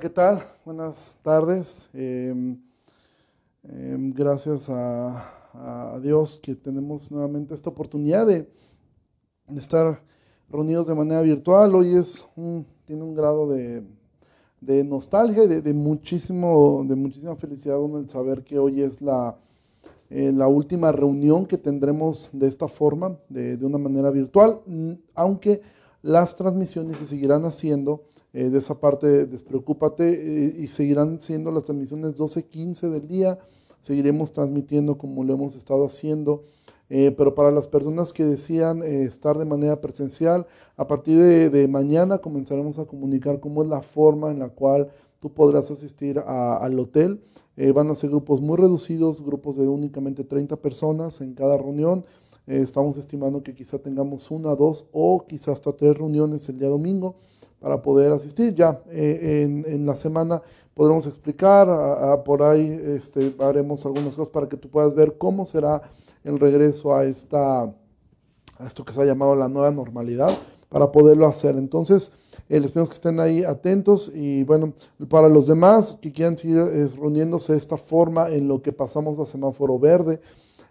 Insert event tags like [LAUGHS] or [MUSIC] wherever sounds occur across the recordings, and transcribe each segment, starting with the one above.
¿qué tal? Buenas tardes. Em, em, gracias a, Dios que tenemos nuevamente esta oportunidad de, estar reunidos de manera virtual. Hoy es tiene un grado de, nostalgia y de, muchísimo, de muchísima felicidad el saber que hoy es la, eh, la última reunión que tendremos de esta forma, de, de una manera virtual, aunque las transmisiones se seguirán haciendo eh, de esa parte, despreocúpate eh, y seguirán siendo las transmisiones 12-15 del día. Seguiremos transmitiendo como lo hemos estado haciendo. Eh, pero para las personas que decían estar de manera presencial, a partir de, mañana comenzaremos a comunicar cómo es la forma en la cual tú podrás asistir al hotel. van a ser grupos muy reducidos, grupos de únicamente 30 personas en cada reunión. estamos estimando que quizá tengamos una, dos o quizá hasta tres reuniones el día domingo para poder asistir. Ya eh, en, la semana podremos explicar, por ahí este, haremos algunas cosas para que tú puedas ver cómo será el regreso a, esta, a esto que se ha llamado la nueva normalidad, para poderlo hacer. Entonces, eh, les pedimos que estén ahí atentos y bueno, para los demás que quieran seguir eh, reuniéndose de esta forma en lo que pasamos a semáforo verde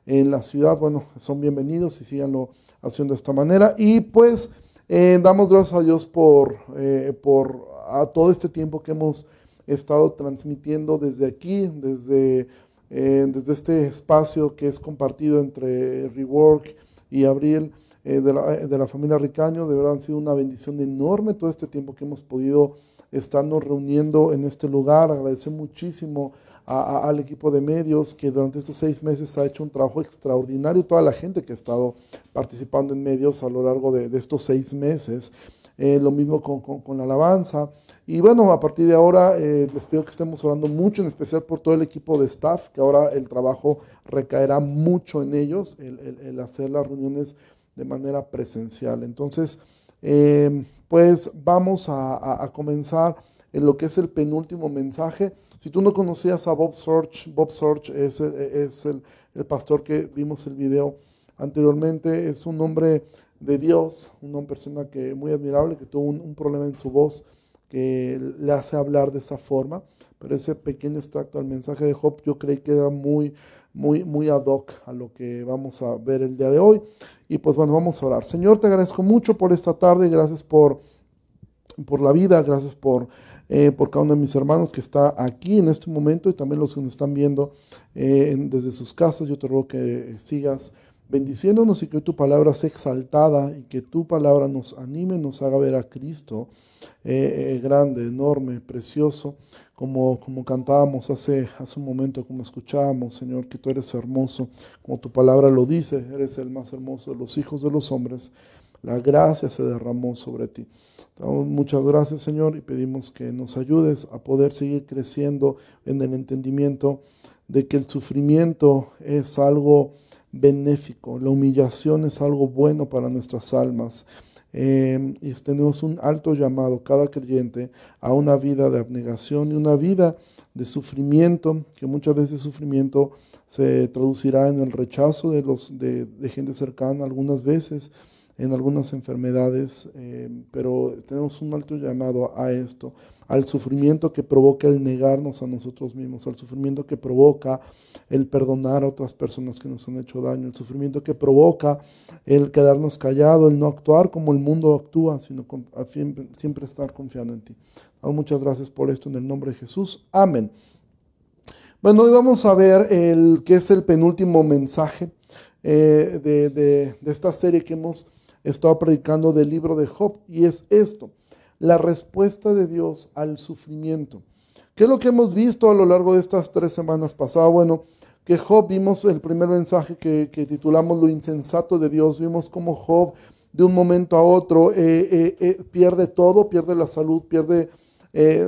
en la ciudad, bueno, son bienvenidos y síganlo haciendo de esta manera. Y pues... Eh, damos gracias a Dios por, eh, por a todo este tiempo que hemos estado transmitiendo desde aquí, desde, eh, desde este espacio que es compartido entre Rework y Abril de la, de, la, familia Ricaño. De verdad han sido una bendición enorme todo este tiempo que hemos podido estarnos reuniendo en este lugar. Agradecer muchísimo al equipo de medios que durante estos seis meses ha hecho un trabajo extraordinario, toda la gente que ha estado participando en medios a lo largo de, estos seis meses, eh, lo mismo con, la alabanza. Y bueno, a partir de ahora eh, les pido que estemos orando mucho, en especial por todo el equipo de staff, que ahora el trabajo recaerá mucho en ellos, el, hacer las reuniones de manera presencial. Entonces, eh, pues vamos a, a comenzar en lo que es el penúltimo mensaje. Si tú no conocías a Bob Sorge, Bob Sorge es, es el, el, pastor que vimos el video anteriormente, es un hombre de Dios, una persona que muy admirable, que tuvo un, problema en su voz que le hace hablar de esa forma, pero ese pequeño extracto del mensaje de Job yo creí que era muy, muy, muy ad hoc a lo que vamos a ver el día de hoy. Y pues bueno, vamos a orar. Señor, te agradezco mucho por esta tarde, gracias por, por la vida, gracias por eh, por cada uno de mis hermanos que está aquí en este momento y también los que nos están viendo eh, desde sus casas. Yo te ruego que sigas bendiciéndonos y que tu palabra sea exaltada y que tu palabra nos anime, nos haga ver a Cristo eh, grande, enorme, precioso, como, como cantábamos hace, hace un momento, como escuchábamos, Señor, que tú eres hermoso, como tu palabra lo dice, eres el más hermoso de los hijos de los hombres. La gracia se derramó sobre ti. Muchas gracias, Señor, y pedimos que nos ayudes a poder seguir creciendo en el entendimiento de que el sufrimiento es algo benéfico, la humillación es algo bueno para nuestras almas. Em, y tenemos un alto llamado, cada creyente, a una vida de abnegación y una vida de sufrimiento, que muchas veces sufrimiento se traducirá en el rechazo de, los, de gente cercana, algunas veces en algunas enfermedades, eh, pero tenemos un alto llamado a esto, al sufrimiento que provoca el negarnos a nosotros mismos, al sufrimiento que provoca el perdonar a otras personas que nos han hecho daño, el sufrimiento que provoca el quedarnos callado, el no actuar como el mundo actúa, sino siempre, estar confiando en ti. muchas gracias por esto en el nombre de Jesús. Amén. Bueno, hoy vamos a ver el que es el penúltimo mensaje eh, de, de esta serie que hemos estaba predicando del libro de Job y es esto, la respuesta de Dios al sufrimiento. ¿Qué es lo que hemos visto a lo largo de estas tres semanas pasadas? Bueno, que Job vimos el primer mensaje que, titulamos Lo insensato de Dios, vimos cómo Job de un momento a otro eh, eh, eh, pierde todo, pierde la salud, pierde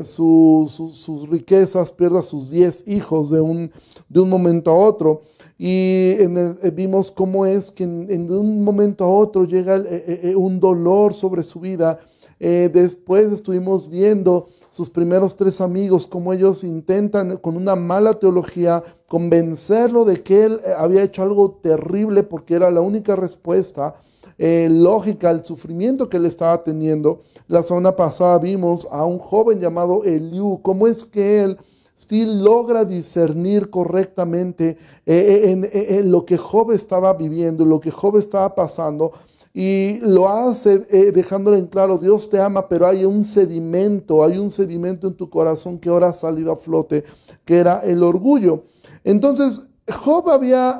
sus riquezas, pierde a sus diez hijos de un, de un momento a otro. Y eh, vimos cómo es que en, un momento a otro llega eh, eh, un dolor sobre su vida. después estuvimos viendo sus primeros tres amigos, cómo ellos intentan con una mala teología convencerlo de que él había hecho algo terrible porque era la única respuesta eh, lógica al sufrimiento que él estaba teniendo. La semana pasada vimos a un joven llamado Eliú, cómo es que él sí logra discernir correctamente eh, eh, en, lo que Job estaba viviendo, lo que Job estaba pasando, y lo hace dejándole en claro, Dios te ama, pero hay un sedimento, hay un sedimento en tu corazón que ahora ha salido a flote, que era el orgullo. Entonces, Job había,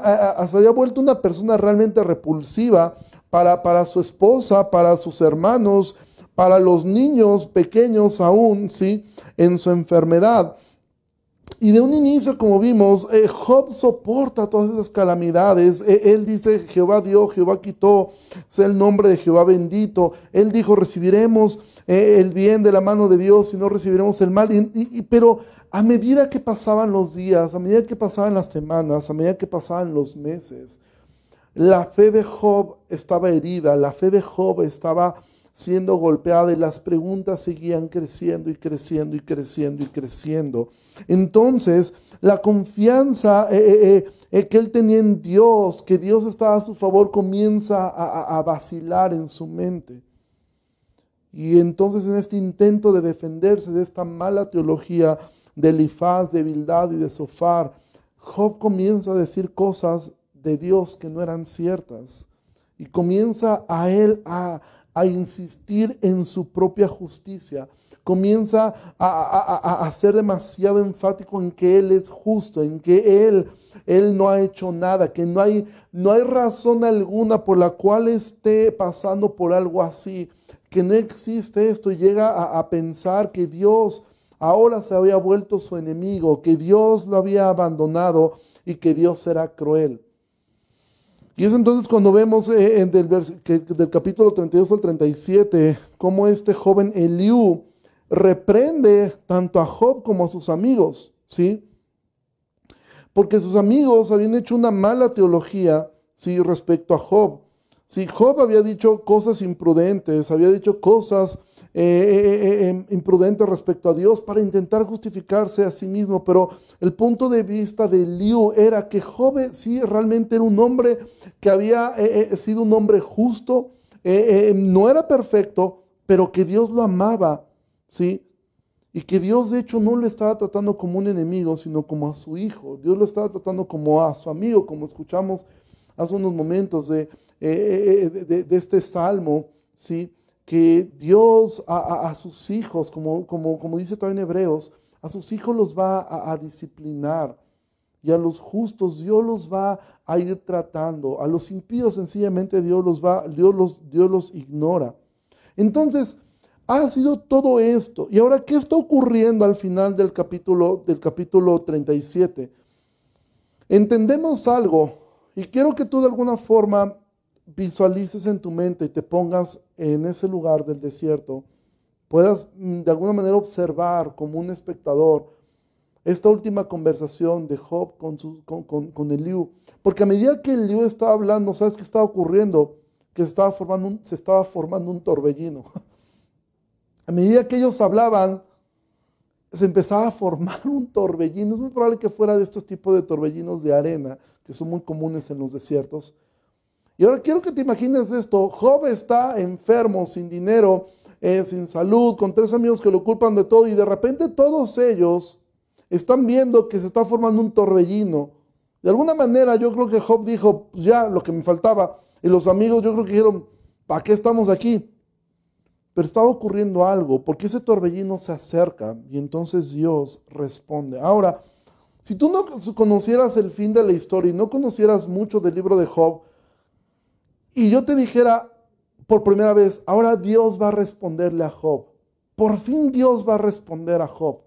se había vuelto una persona realmente repulsiva para, para su esposa, para sus hermanos, para los niños pequeños aún, ¿sí? En su enfermedad. Y de un inicio, como vimos, eh, Job soporta todas esas calamidades. E, él dice, Jehová dio, Jehová quitó, sea el nombre de Jehová bendito. Él dijo, recibiremos eh, el bien de la mano de Dios y no recibiremos el mal. y, pero a medida que pasaban los días, a medida que pasaban las semanas, a medida que pasaban los meses, la fe de Job estaba herida, la fe de Job estaba siendo golpeada y las preguntas seguían creciendo y creciendo y creciendo y creciendo. Entonces, la confianza eh, eh, eh, que él tenía en Dios, que Dios estaba a su favor, comienza a, vacilar en su mente. Y entonces en este intento de defenderse de esta mala teología de Elifaz, de Bildad y de Sofar, Job comienza a decir cosas de Dios que no eran ciertas. Y comienza a él a, insistir en su propia justicia. Comienza a, a, ser demasiado enfático en que Él es justo, en que Él, él no ha hecho nada, que no hay, no hay razón alguna por la cual esté pasando por algo así, que no existe esto. Llega a pensar que Dios ahora se había vuelto su enemigo, que Dios lo había abandonado y que Dios era cruel. Y es entonces cuando vemos eh, del, capítulo 32 al 37 cómo este joven Eliú reprende tanto a Job como a sus amigos, ¿sí? Porque sus amigos habían hecho una mala teología, ¿sí? Respecto a Job. Si Job había dicho cosas imprudentes, había dicho cosas eh, eh, eh, em, imprudente respecto a Dios para intentar justificarse a sí mismo. Pero el punto de vista de Liu era que Job sí realmente era un hombre que había sido un hombre justo, no era perfecto, pero que Dios lo amaba, ¿sí? Y que Dios de hecho no lo estaba tratando como un enemigo, sino como a su hijo. Dios lo estaba tratando como a su amigo, como escuchamos hace unos momentos de, de, de este salmo, ¿sí? Que Dios a, sus hijos, como, como, como, dice todavía en Hebreos, a sus hijos los va a, disciplinar y a los justos Dios los va a ir tratando. A los impíos sencillamente Dios los va, Dios los, Dios los ignora. Entonces, ha sido todo esto. ¿Y ahora qué está ocurriendo al final del capítulo, del capítulo 37? Entendemos algo y quiero que tú de alguna forma visualices en tu mente y te pongas en ese lugar del desierto, puedas mm, de alguna manera observar como un espectador esta última conversación de Job con, su, con, con, Eliú. Porque a medida que Eliú estaba hablando, ¿sabes qué estaba ocurriendo? Que estaba formando se estaba formando un torbellino. [LAUGHS] A medida que ellos hablaban, se empezaba a formar un torbellino. Es muy probable que fuera de estos tipos de torbellinos de arena, que son muy comunes en los desiertos. Y ahora quiero que te imagines esto. Job está enfermo, sin dinero, eh, sin salud, con tres amigos que lo culpan de todo y de repente todos ellos están viendo que se está formando un torbellino. De alguna manera yo creo que Job dijo, pues ya lo que me faltaba. Y los amigos yo creo que dijeron, ¿para qué estamos aquí? Pero estaba ocurriendo algo, porque ese torbellino se acerca y entonces Dios responde. Ahora, si tú no conocieras el fin de la historia y no conocieras mucho del libro de Job, y yo te dijera por primera vez, ahora Dios va a responderle a Job. Por fin Dios va a responder a Job.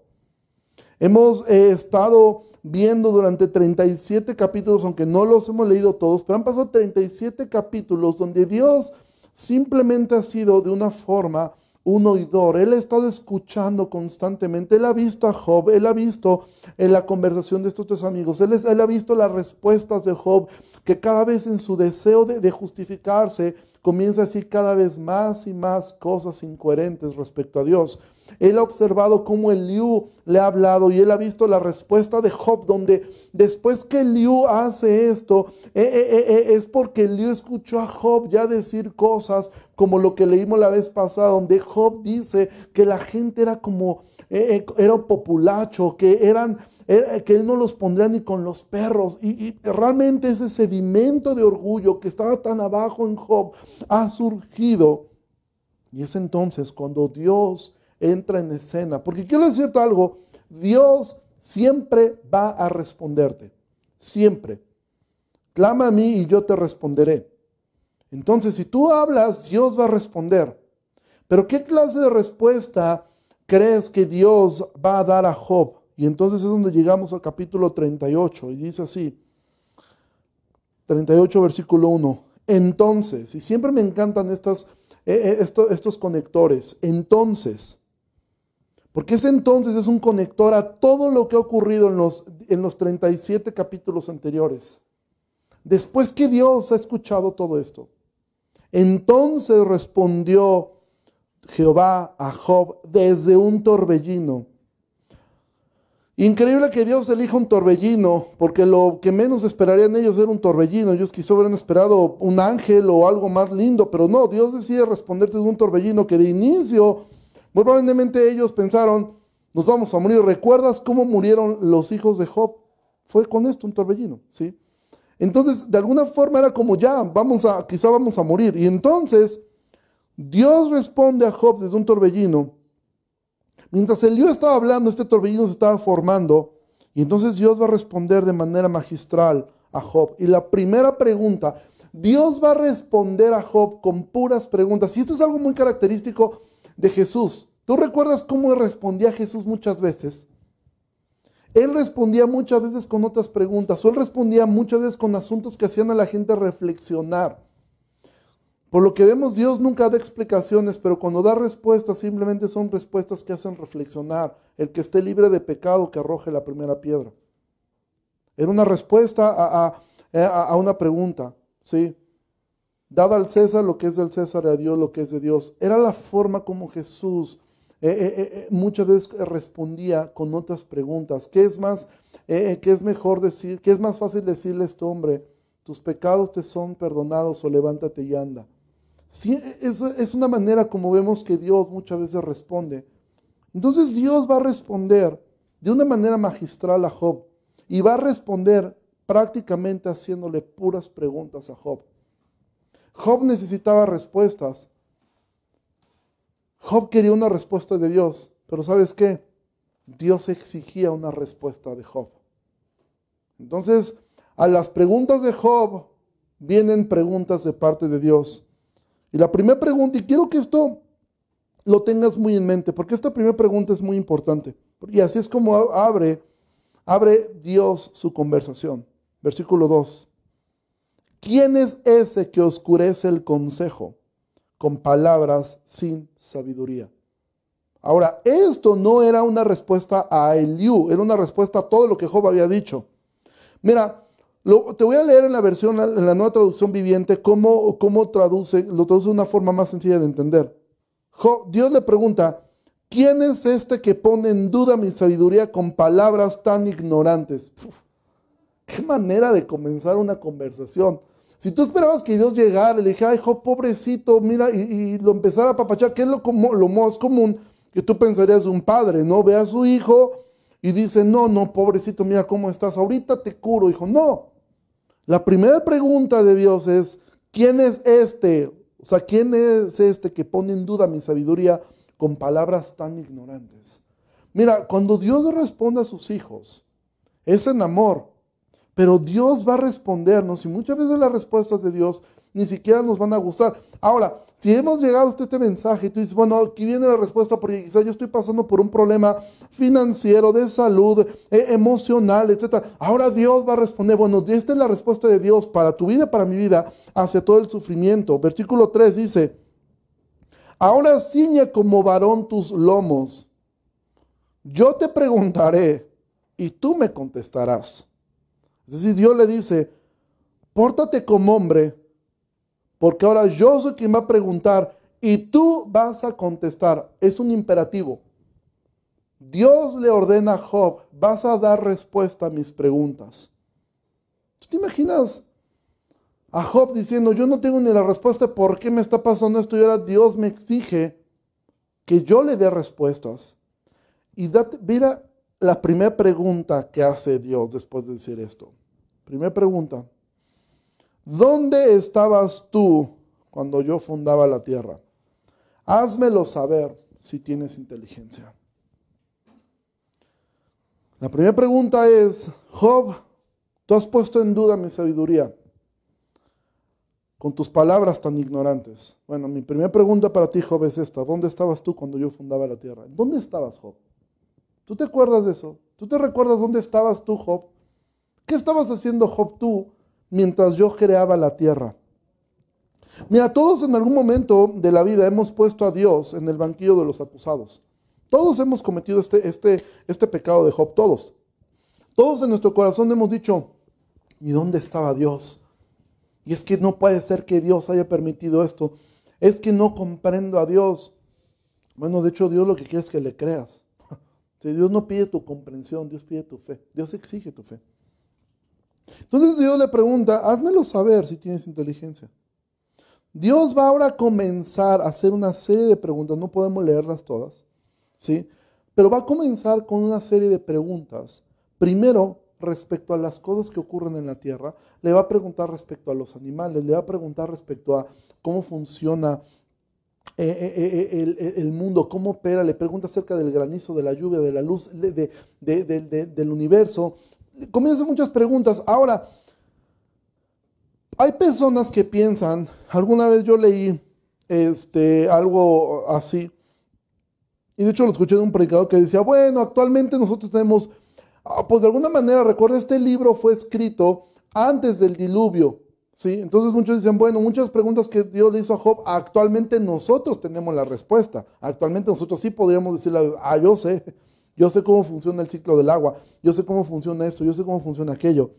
Hemos eh, estado viendo durante 37 capítulos, aunque no los hemos leído todos, pero han pasado 37 capítulos donde Dios simplemente ha sido de una forma un oidor. Él ha estado escuchando constantemente. Él ha visto a Job, él ha visto en la conversación de estos tres amigos, él ha visto las respuestas de Job, que cada vez en su deseo de, justificarse comienza a decir cada vez más y más cosas incoherentes respecto a Dios. él ha observado cómo Eliú le ha hablado y él ha visto la respuesta de Job, donde después que Eliú hace esto, eh, eh, eh, es porque Eliú escuchó a Job ya decir cosas como lo que leímos la vez pasada, donde Job dice que la gente era como, era populacho, que eran que él no los pondría ni con los perros. Y, y, realmente ese sedimento de orgullo que estaba tan abajo en Job ha surgido. Y es entonces cuando Dios entra en escena. Porque quiero decirte algo, Dios siempre va a responderte. Siempre. Clama a mí y yo te responderé. Entonces, si tú hablas, Dios va a responder. Pero ¿qué clase de respuesta crees que Dios va a dar a Job? Y entonces es donde llegamos al capítulo 38 y dice así, 38 versículo 1, entonces, y siempre me encantan eh, eh, estos, estos conectores, entonces, porque ese entonces es un conector a todo lo que ha ocurrido en los, en los 37 capítulos anteriores. Después que Dios ha escuchado todo esto, entonces respondió Jehová a Job desde un torbellino Increíble que Dios elija un torbellino, porque lo que menos esperarían ellos era un torbellino. Ellos quizá hubieran esperado un ángel o algo más lindo, pero no, Dios decide responderte de un torbellino que de inicio, probablemente ellos pensaron, nos vamos a morir. ¿Recuerdas cómo murieron los hijos de Job? Fue con esto, un torbellino, ¿sí? Entonces, de alguna forma era como ya, vamos a, quizá vamos a morir. Y entonces, Dios responde a Job desde un torbellino Mientras el Dios estaba hablando, este torbellino se estaba formando y entonces Dios va a responder de manera magistral a Job. Y la primera pregunta, Dios va a responder a Job con puras preguntas. Y esto es algo muy característico de Jesús. ¿Tú recuerdas cómo respondía Jesús muchas veces? Él respondía muchas veces con otras preguntas, o él respondía muchas veces con asuntos que hacían a la gente reflexionar. Por lo que vemos, Dios nunca da explicaciones, pero cuando da respuestas simplemente son respuestas que hacen reflexionar. El que esté libre de pecado, que arroje la primera piedra. Era una respuesta a, una pregunta, ¿sí? Dada al César lo que es del César a Dios lo que es de Dios. Era la forma como Jesús eh, eh, eh, muchas veces respondía con otras preguntas. ¿Qué es más, qué es mejor decir, qué es más fácil decirle a este hombre? Tus pecados te son perdonados o levántate y anda es, una manera como vemos que Dios muchas veces responde. Entonces Dios va a responder de una manera magistral a Job y va a responder prácticamente haciéndole puras preguntas a Job. Job necesitaba respuestas. Job quería una respuesta de Dios, pero ¿sabes qué? Dios exigía una respuesta de Job. Entonces, a las preguntas de Job vienen preguntas de parte de Dios. Y la primera pregunta, y quiero que esto lo tengas muy en mente, porque esta primera pregunta es muy importante. Y así es como abre, abre Dios su conversación. Versículo 2. ¿Quién es ese que oscurece el consejo con palabras sin sabiduría? Ahora, esto no era una respuesta a Eliú, era una respuesta a todo lo que Job había dicho. Mira, te voy a leer en la versión, en la nueva traducción viviente, cómo, cómo traduce, lo traduce de una forma más sencilla de entender. Dios le pregunta, ¿quién es este que pone en duda mi sabiduría con palabras tan ignorantes? qué manera de comenzar una conversación. Si tú esperabas que Dios llegara le dijera, ay, Job, pobrecito, mira, y, lo empezara a papachar, que es lo, lo más común que tú pensarías de un padre, ¿no? Ve a su hijo y dice, no, no, pobrecito, mira cómo estás, ahorita te curo, hijo. No, la primera pregunta de Dios es, ¿quién es este? O sea, ¿quién es este que pone en duda mi sabiduría con palabras tan ignorantes? Mira, cuando Dios responde a sus hijos, es en amor, pero Dios va a respondernos y muchas veces las respuestas de Dios ni siquiera nos van a gustar. Ahora, si hemos llegado hasta este mensaje y tú dices, bueno, aquí viene la respuesta porque quizás yo estoy pasando por un problema financiero, de salud, eh, emocional, etc. Ahora Dios va a responder, bueno, esta es la respuesta de Dios para tu vida, para mi vida, hacia todo el sufrimiento. Versículo 3 dice, ahora ciñe como varón tus lomos. Yo te preguntaré y tú me contestarás. Es decir, Dios le dice, pórtate como hombre porque ahora yo soy quien va a preguntar y tú vas a contestar. Es un imperativo. Dios le ordena a Job, vas a dar respuesta a mis preguntas. ¿Tú te imaginas a Job diciendo, yo no tengo ni la respuesta por qué me está pasando esto y ahora Dios me exige que yo le dé respuestas? Y date, mira la primera pregunta que hace Dios después de decir esto. Primera pregunta. ¿Dónde estabas tú cuando yo fundaba la tierra? Házmelo saber si tienes inteligencia. La primera pregunta es, Job, tú has puesto en duda mi sabiduría con tus palabras tan ignorantes. Bueno, mi primera pregunta para ti, Job, es esta. ¿Dónde estabas tú cuando yo fundaba la tierra? ¿Dónde estabas, Job? ¿Tú te acuerdas de eso? ¿Tú te recuerdas dónde estabas tú, Job? ¿Qué estabas haciendo, Job, tú, mientras yo creaba la tierra? Mira, todos en algún momento de la vida hemos puesto a Dios en el banquillo de los acusados. Todos hemos cometido este, este, este pecado de Job, todos. Todos en nuestro corazón hemos dicho, ¿y dónde estaba Dios? Y es que no puede ser que Dios haya permitido esto. Es que no comprendo a Dios. Bueno, de hecho Dios lo que quiere es que le creas. [LAUGHS] Si Dios no pide tu comprensión, Dios pide tu fe. Dios exige tu fe. Entonces Dios le pregunta, házmelo saber si tienes inteligencia. Dios va ahora a comenzar a hacer una serie de preguntas, no podemos leerlas todas, ¿sí? Pero va a comenzar con una serie de preguntas. Primero, respecto a las cosas que ocurren en la tierra, le va a preguntar respecto a los animales, le va a preguntar respecto a cómo funciona eh, eh, eh, el, mundo, cómo opera, le pregunta acerca del granizo, de la lluvia, de la luz, del universo. Comienza muchas preguntas. Ahora, hay personas que piensan, alguna vez yo leí este, algo así, y de hecho lo escuché de un predicador que decía, bueno, actualmente nosotros tenemos, ah, pues de alguna manera, recuerda, este libro fue escrito antes del diluvio. ¿Sí? Entonces muchos dicen, bueno, muchas preguntas que Dios le hizo a Job, actualmente nosotros tenemos la respuesta. Actualmente nosotros sí podríamos decirle, ah, yo sé, yo sé cómo funciona el ciclo del agua, yo sé cómo funciona esto, yo sé cómo funciona aquello.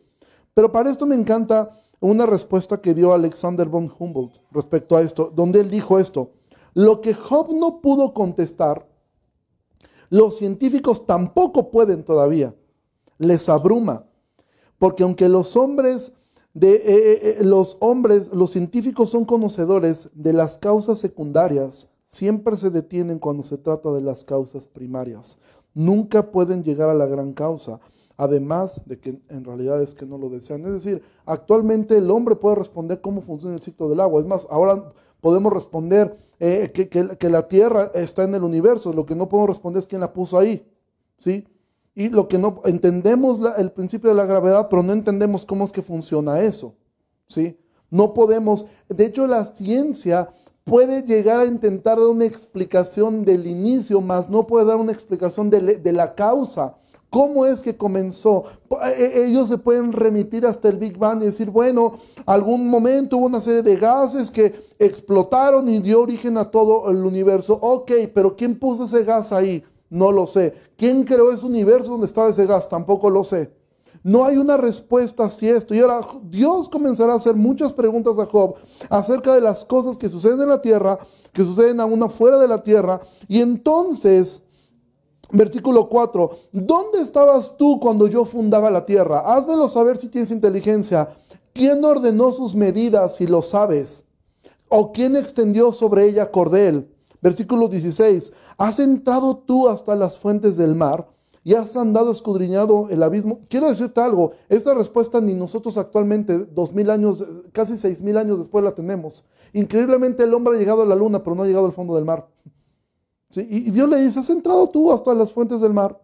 Pero para esto me encanta una respuesta que dio Alexander von Humboldt respecto a esto, donde él dijo esto, lo que Job no pudo contestar, los científicos tampoco pueden todavía, les abruma, porque aunque los hombres de eh, eh, eh, los hombres, los científicos son conocedores de las causas secundarias, siempre se detienen cuando se trata de las causas primarias. Nunca pueden llegar a la gran causa, además de que en realidad es que no lo desean. Es decir, actualmente el hombre puede responder cómo funciona el ciclo del agua. Es más, ahora podemos responder que, que, la Tierra está en el universo. Lo que no podemos responder es quién la puso ahí. ¿sí? Y lo que no entendemos el principio de la gravedad, pero no entendemos cómo es que funciona eso. ¿sí? No podemos, de hecho la ciencia puede llegar a intentar dar una explicación del inicio, más no puede dar una explicación de, de la causa. ¿Cómo es que comenzó? E, e, ellos se pueden remitir hasta el Big Bang y decir, bueno, algún momento hubo una serie de gases que explotaron y dio origen a todo el universo. Ok, pero ¿quién puso ese gas ahí? No lo sé. ¿Quién creó ese universo donde estaba ese gas? Tampoco lo sé. No hay una respuesta hacia esto. Y ahora Dios comenzará a hacer muchas preguntas a Job acerca de las cosas que suceden en la tierra, que suceden aún afuera de la tierra. Y entonces, versículo 4, ¿dónde estabas tú cuando yo fundaba la tierra? Házmelo saber si tienes inteligencia. ¿Quién ordenó sus medidas si lo sabes? ¿O quién extendió sobre ella cordel? Versículo 16, ¿has entrado tú hasta las fuentes del mar y has andado escudriñado el abismo? Quiero decirte algo, esta respuesta ni nosotros actualmente, dos mil años, casi seis mil años después la tenemos. Increíblemente el hombre ha llegado a la luna, pero no ha llegado al fondo del mar. Y Dios le dice, ¿has entrado tú hasta las fuentes del mar?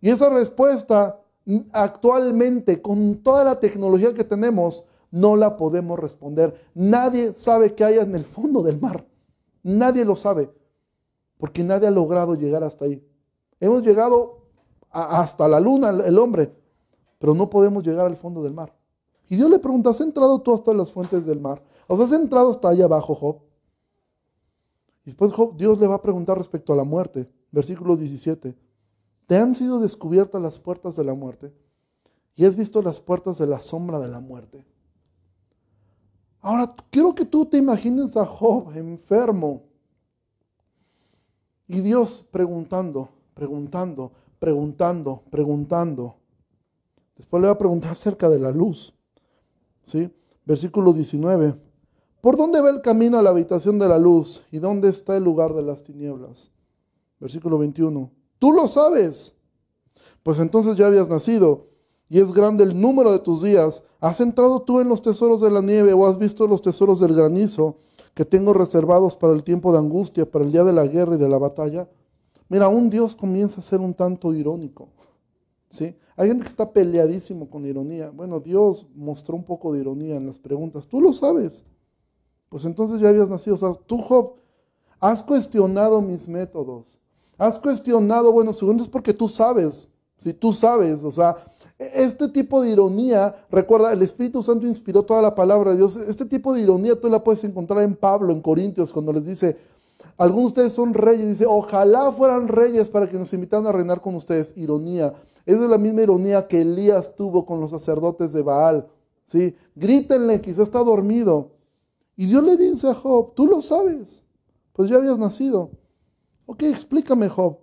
Y esa respuesta actualmente, con toda la tecnología que tenemos, no la podemos responder. Nadie sabe qué hay en el fondo del mar. Nadie lo sabe, porque nadie ha logrado llegar hasta ahí. Hemos llegado hasta la luna, el hombre, pero no podemos llegar al fondo del mar. Y Dios le pregunta, ¿has entrado tú hasta las fuentes del mar? ¿O has entrado hasta allá abajo, Job? Y después Dios le va a preguntar respecto a la muerte. Versículo 17. ¿Te han sido descubiertas las puertas de la muerte? ¿Y has visto las puertas de la sombra de la muerte? Ahora, quiero que tú te imagines a Job enfermo y Dios preguntando, preguntando, preguntando, preguntando. Después le va a preguntar [LAUGHS] acerca de la luz. ¿Sí? Versículo 19. ¿Por dónde va el camino a la habitación de la luz? ¿Y dónde está el lugar de las tinieblas? Versículo 21. Tú lo sabes. Pues entonces ya habías nacido y es grande el número de tus días. ¿Has entrado tú en los tesoros de la nieve o has visto los tesoros del granizo que tengo reservados para el tiempo de angustia, para el día de la guerra y de la batalla? Mira, un Dios comienza a ser un tanto irónico. ¿sí? Hay gente que está peleadísimo con ironía. Bueno, Dios mostró un poco de ironía en las preguntas. Tú lo sabes. Pues entonces ya habías nacido. O sea, tú, Job, has cuestionado mis métodos. Has cuestionado, bueno, segundo es porque tú sabes. Si tú sabes, o sea, este tipo de ironía, recuerda, el Espíritu Santo inspiró toda la palabra de Dios. Este tipo de ironía tú la puedes encontrar en Pablo, en Corintios, cuando les dice, algunos de ustedes son reyes, dice, ojalá fueran reyes para que nos invitaran a reinar con ustedes. Ironía. Esa es la misma ironía que Elías tuvo con los sacerdotes de Baal. ¿sí? Grítenle, quizá está dormido. Y Dios le dice a Job, tú lo sabes, pues ya habías nacido. Ok, explícame, Job.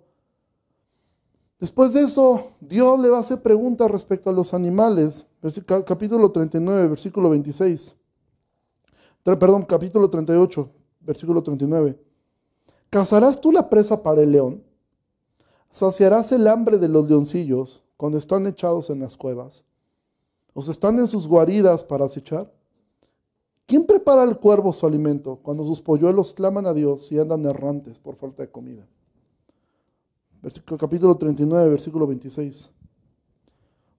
Después de eso, Dios le va a hacer preguntas respecto a los animales. Capítulo 39, versículo 26. Perdón, capítulo 38, versículo 39. ¿Cazarás tú la presa para el león? ¿Saciarás el hambre de los leoncillos cuando están echados en las cuevas? ¿O están en sus guaridas para acechar? ¿Quién prepara al cuervo su alimento cuando sus polluelos claman a Dios y andan errantes por falta de comida? capítulo 39, versículo 26.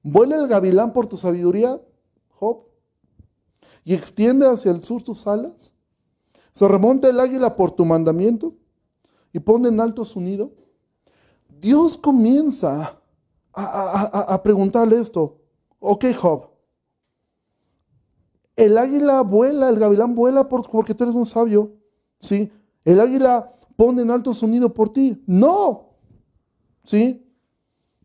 ¿Vuela el gavilán por tu sabiduría, Job? ¿Y extiende hacia el sur tus alas? ¿Se remonta el águila por tu mandamiento? ¿Y pone en alto su nido? Dios comienza a, a preguntarle esto. Ok, Job. El águila vuela, el gavilán vuela porque tú eres un sabio. ¿Sí? El águila pone en alto su nido por ti. No, ¿Sí?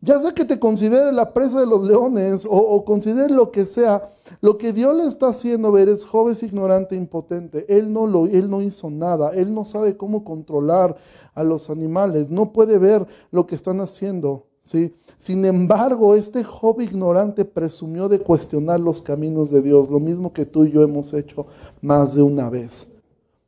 Ya sea que te considere la presa de los leones o, o, considere lo que sea, lo que Dios le está haciendo ver es joven, ignorante, impotente. Él no, lo, él no hizo nada, él no sabe cómo controlar a los animales, no puede ver lo que están haciendo. ¿sí? Sin embargo, este joven ignorante presumió de cuestionar los caminos de Dios, lo mismo que tú y yo hemos hecho más de una vez.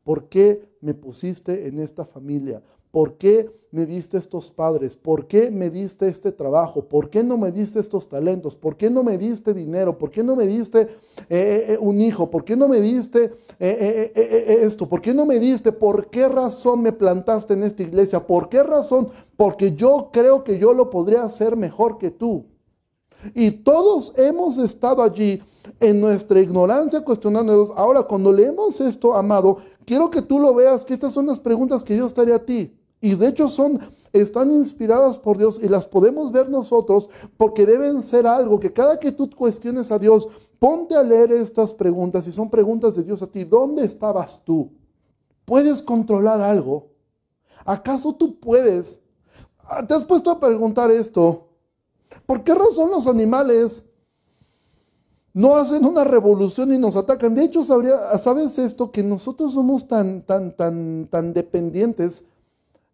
¿Por qué me pusiste en esta familia? ¿Por qué me diste estos padres? ¿Por qué me diste este trabajo? ¿Por qué no me diste estos talentos? ¿Por qué no me diste dinero? ¿Por qué no me diste eh, eh, un hijo? ¿Por qué no me diste eh, esto? ¿Por qué no me diste? ¿Por qué razón me plantaste en esta iglesia? ¿Por qué razón? Porque yo creo que yo lo podría hacer mejor que tú. Y todos hemos estado allí en nuestra ignorancia Dios. Ahora, cuando leemos esto, amado, quiero que tú lo veas, que estas son las preguntas que Dios estaría a ti. Y de hecho son, están inspiradas por Dios y las podemos ver nosotros porque deben ser algo que cada que tú cuestiones a Dios, ponte a leer estas preguntas y son preguntas de Dios a ti. ¿Dónde estabas tú? ¿Puedes controlar algo? ¿Acaso tú puedes? Ah, ¿Te has puesto a preguntar esto? ¿Por qué razón los animales no hacen una revolución y nos atacan? De hecho, ¿sabes esto? Que nosotros somos tan, tan, tan, tan dependientes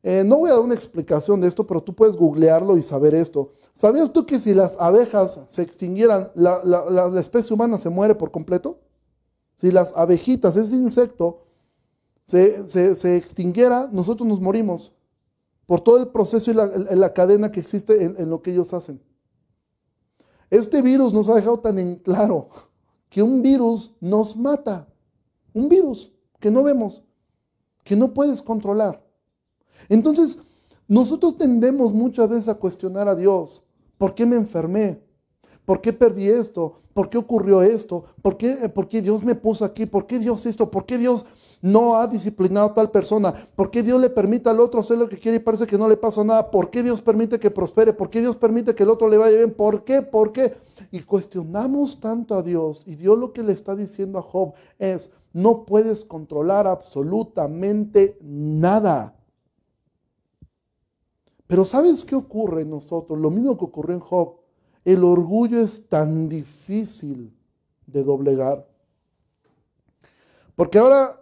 eh, no voy a dar una explicación de esto, pero tú puedes googlearlo y saber esto. ¿Sabías tú que si las abejas se extinguieran, la, especie humana se muere por completo? Si las abejitas, ese insecto, se, extinguiera, nosotros nos morimos por todo el proceso y la, cadena que existe en, en lo que ellos hacen. Este virus nos ha dejado tan en claro que un virus nos mata. Un virus que no vemos, que no puedes controlar. Entonces, nosotros tendemos muchas veces a cuestionar a Dios. ¿Por qué me enfermé? ¿Por qué perdí esto? ¿Por qué ocurrió esto? ¿Por qué, ¿Por qué, Dios me puso aquí? ¿Por qué Dios esto? ¿Por qué Dios no ha disciplinado a tal persona? ¿Por qué Dios le permite al otro hacer lo que quiere y parece que no le pasa nada? ¿Por qué Dios permite que prospere? ¿Por qué Dios permite que el otro le vaya bien? ¿Por qué? ¿Por qué? Y cuestionamos tanto a Dios. Y Dios lo que le está diciendo a Job es, no puedes controlar absolutamente nada. Pero ¿sabes qué ocurre en nosotros? Lo mismo que ocurrió en Job. El orgullo es tan difícil de doblegar. Porque ahora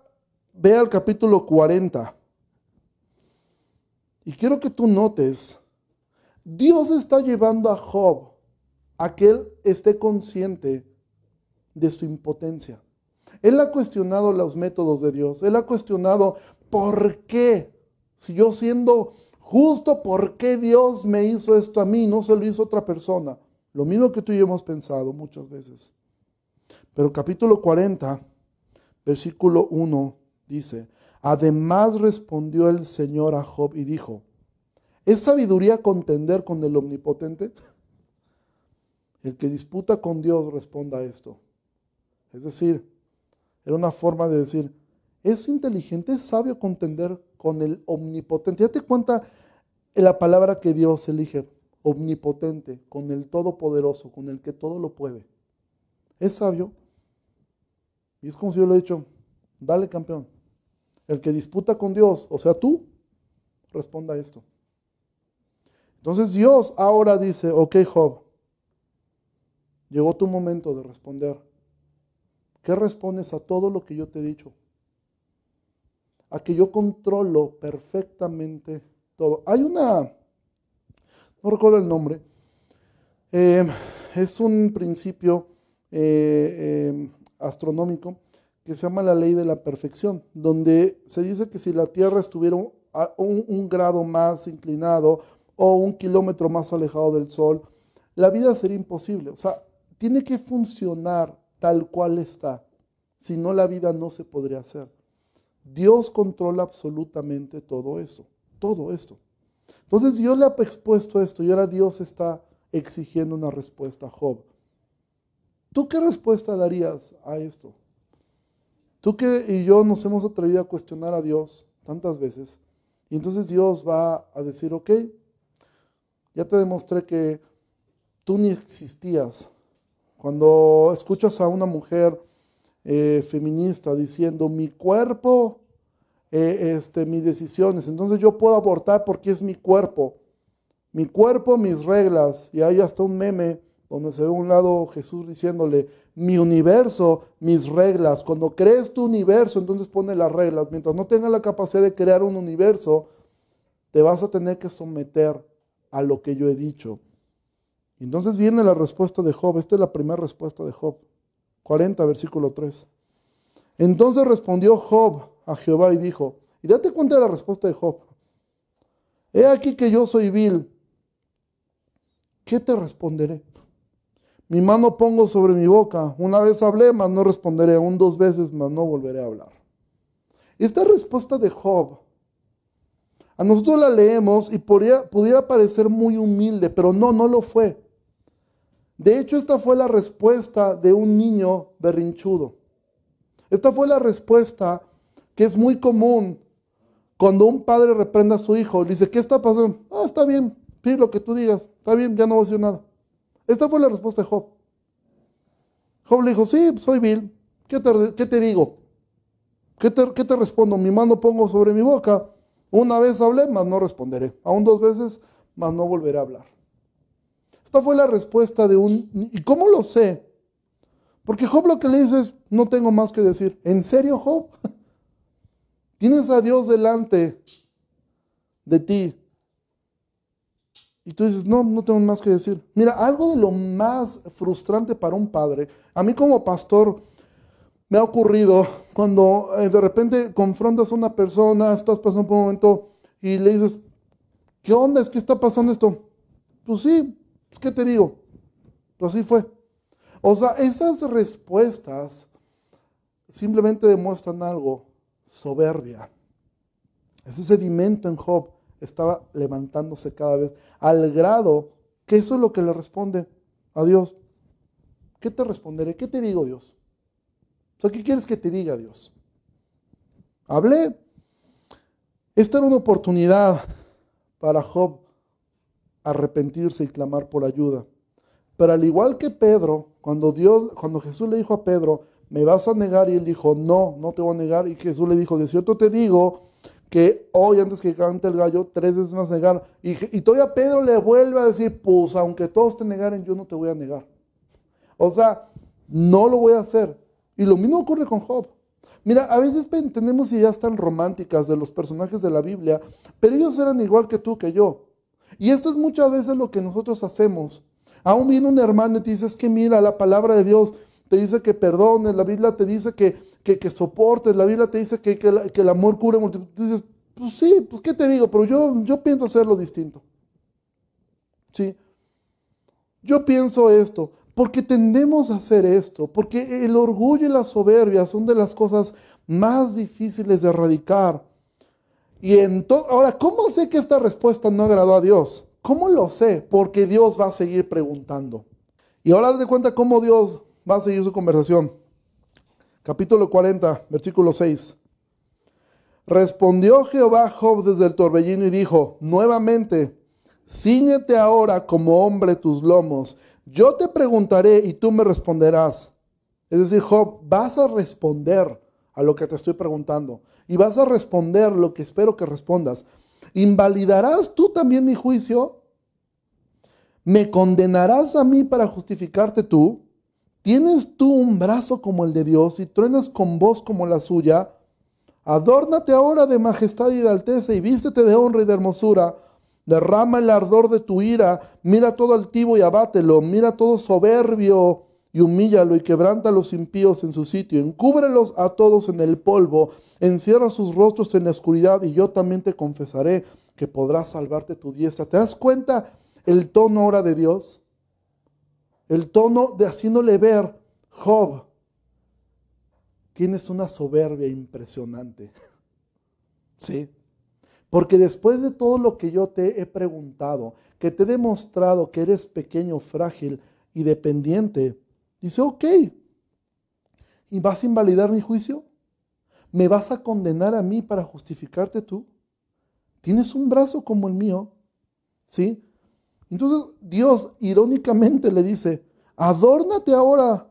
ve al capítulo 40. Y quiero que tú notes Dios está llevando a Job a que él esté consciente de su impotencia. Él ha cuestionado los métodos de Dios. Él ha cuestionado por qué, si yo siendo justo, por qué Dios me hizo esto a mí, no se lo hizo otra persona. Lo mismo que tú y yo hemos pensado muchas veces. Pero capítulo 40, versículo 1 dice, además respondió el Señor a Job y dijo, ¿es sabiduría contender con el omnipotente? El que disputa con Dios responda a esto. Es decir, era una forma de decir, es inteligente, es sabio contender con el omnipotente. te cuenta la palabra que Dios elige, omnipotente, con el todopoderoso, con el que todo lo puede. Es sabio. Y es como si yo le he dicho, dale campeón. El que disputa con Dios, o sea, tú, responda a esto. Entonces Dios ahora dice, ok Job, llegó tu momento de responder. ¿Qué respondes a todo lo que yo te he dicho? A que yo controlo perfectamente todo. Hay una, no recuerdo el nombre, eh, es un principio eh, eh, astronómico que se llama la ley de la perfección, donde se dice que si la Tierra estuviera un, un grado más inclinado o un kilómetro más alejado del Sol, la vida sería imposible. O sea, tiene que funcionar tal cual está. Si no, la vida no se podría hacer. Dios controla absolutamente todo esto, todo esto. Entonces Dios le ha expuesto esto y ahora Dios está exigiendo una respuesta a Job. ¿Tú qué respuesta darías a esto? Tú que y yo nos hemos atrevido a cuestionar a Dios tantas veces. Y entonces Dios va a decir, ok, ya te demostré que tú ni existías. Cuando escuchas a una mujer eh, feminista diciendo mi cuerpo, eh, este, mis decisiones, entonces yo puedo abortar porque es mi cuerpo. Mi cuerpo, mis reglas. Y hay hasta un meme donde se ve un lado Jesús diciéndole, mi universo, mis reglas. Cuando crees tu universo, entonces pone las reglas. Mientras no tengas la capacidad de crear un universo, te vas a tener que someter a lo que yo he dicho. Entonces viene la respuesta de Job. Esta es la primera respuesta de Job. 40, versículo 3. Entonces respondió Job a Jehová y dijo, y date cuenta de la respuesta de Job. He aquí que yo soy vil. ¿Qué te responderé? Mi mano pongo sobre mi boca. Una vez hablé, mas no responderé. Aún dos veces, mas no volveré a hablar. Esta respuesta de Job a nosotros la leemos y podría, pudiera parecer muy humilde, pero no, no lo fue. De hecho, esta fue la respuesta de un niño berrinchudo. Esta fue la respuesta que es muy común cuando un padre reprenda a su hijo. Dice, ¿qué está pasando? Ah, está bien, pide lo que tú digas. Está bien, ya no voy a decir nada. Esta fue la respuesta de Job. Job le dijo, sí, soy vil. ¿Qué te, digo? ¿Qué te, ¿Qué te respondo? Mi mano pongo sobre mi boca una vez hablé, mas no responderé. Aún dos veces, mas no volveré a hablar. Esta fue la respuesta de un... ¿Y cómo lo sé? Porque Job lo que le dice es, no tengo más que decir. ¿En serio, Job? Tienes a Dios delante de ti. Y tú dices, no, no tengo más que decir. Mira, algo de lo más frustrante para un padre, a mí como pastor, me ha ocurrido cuando eh, de repente confrontas a una persona, estás pasando por un momento y le dices, ¿qué onda? ¿Es que está pasando esto? Pues sí, pues, ¿qué te digo? Pues así fue. O sea, esas respuestas simplemente demuestran algo, soberbia. Ese sedimento en Job estaba levantándose cada vez, al grado que eso es lo que le responde a Dios. ¿Qué te responderé? ¿Qué te digo, Dios? ¿qué quieres que te diga Dios? Hablé. Esta era una oportunidad para Job arrepentirse y clamar por ayuda. Pero al igual que Pedro, cuando Dios, cuando Jesús le dijo a Pedro, me vas a negar, y él dijo, no, no te voy a negar, y Jesús le dijo, de cierto te digo que hoy antes que cante el gallo, tres veces más negar. Y, y todavía Pedro le vuelve a decir, pues aunque todos te negaren, yo no te voy a negar. O sea, no lo voy a hacer. Y lo mismo ocurre con Job. Mira, a veces tenemos ideas tan románticas de los personajes de la Biblia, pero ellos eran igual que tú, que yo. Y esto es muchas veces lo que nosotros hacemos. Aún viene un hermano y te dice, es que mira, la palabra de Dios te dice que perdones, la Biblia te dice que, que, soportes, la Biblia te dice que, que, el amor cura multitud. dices, pues sí, pues qué te digo, pero yo, yo pienso hacerlo distinto. Sí. Yo pienso esto, porque tendemos a hacer esto, porque el orgullo y la soberbia son de las cosas más difíciles de erradicar. Y ahora, ¿cómo sé que esta respuesta no agradó a Dios? ¿Cómo lo sé? Porque Dios va a seguir preguntando. Y ahora de cuenta cómo Dios va a seguir su conversación. Capítulo 40, versículo 6. Respondió Jehová Job desde el torbellino y dijo, nuevamente, ciñete ahora como hombre tus lomos. Yo te preguntaré y tú me responderás. Es decir, Job, vas a responder a lo que te estoy preguntando y vas a responder lo que espero que respondas. ¿Invalidarás tú también mi juicio? ¿Me condenarás a mí para justificarte tú? ¿Tienes tú un brazo como el de Dios y truenas con voz como la suya? Adórnate ahora de majestad y de alteza y vístete de honra y de hermosura. Derrama el ardor de tu ira, mira todo altivo y abátelo, mira todo soberbio y humíllalo y quebranta a los impíos en su sitio, encúbrelos a todos en el polvo, encierra sus rostros en la oscuridad y yo también te confesaré que podrás salvarte tu diestra. ¿Te das cuenta el tono ahora de Dios? El tono de haciéndole ver, Job, tienes una soberbia impresionante. [LAUGHS] ¿Sí? Porque después de todo lo que yo te he preguntado, que te he demostrado que eres pequeño, frágil y dependiente, dice, ok, ¿y vas a invalidar mi juicio? ¿Me vas a condenar a mí para justificarte tú? Tienes un brazo como el mío, ¿sí? Entonces Dios irónicamente le dice, adórnate ahora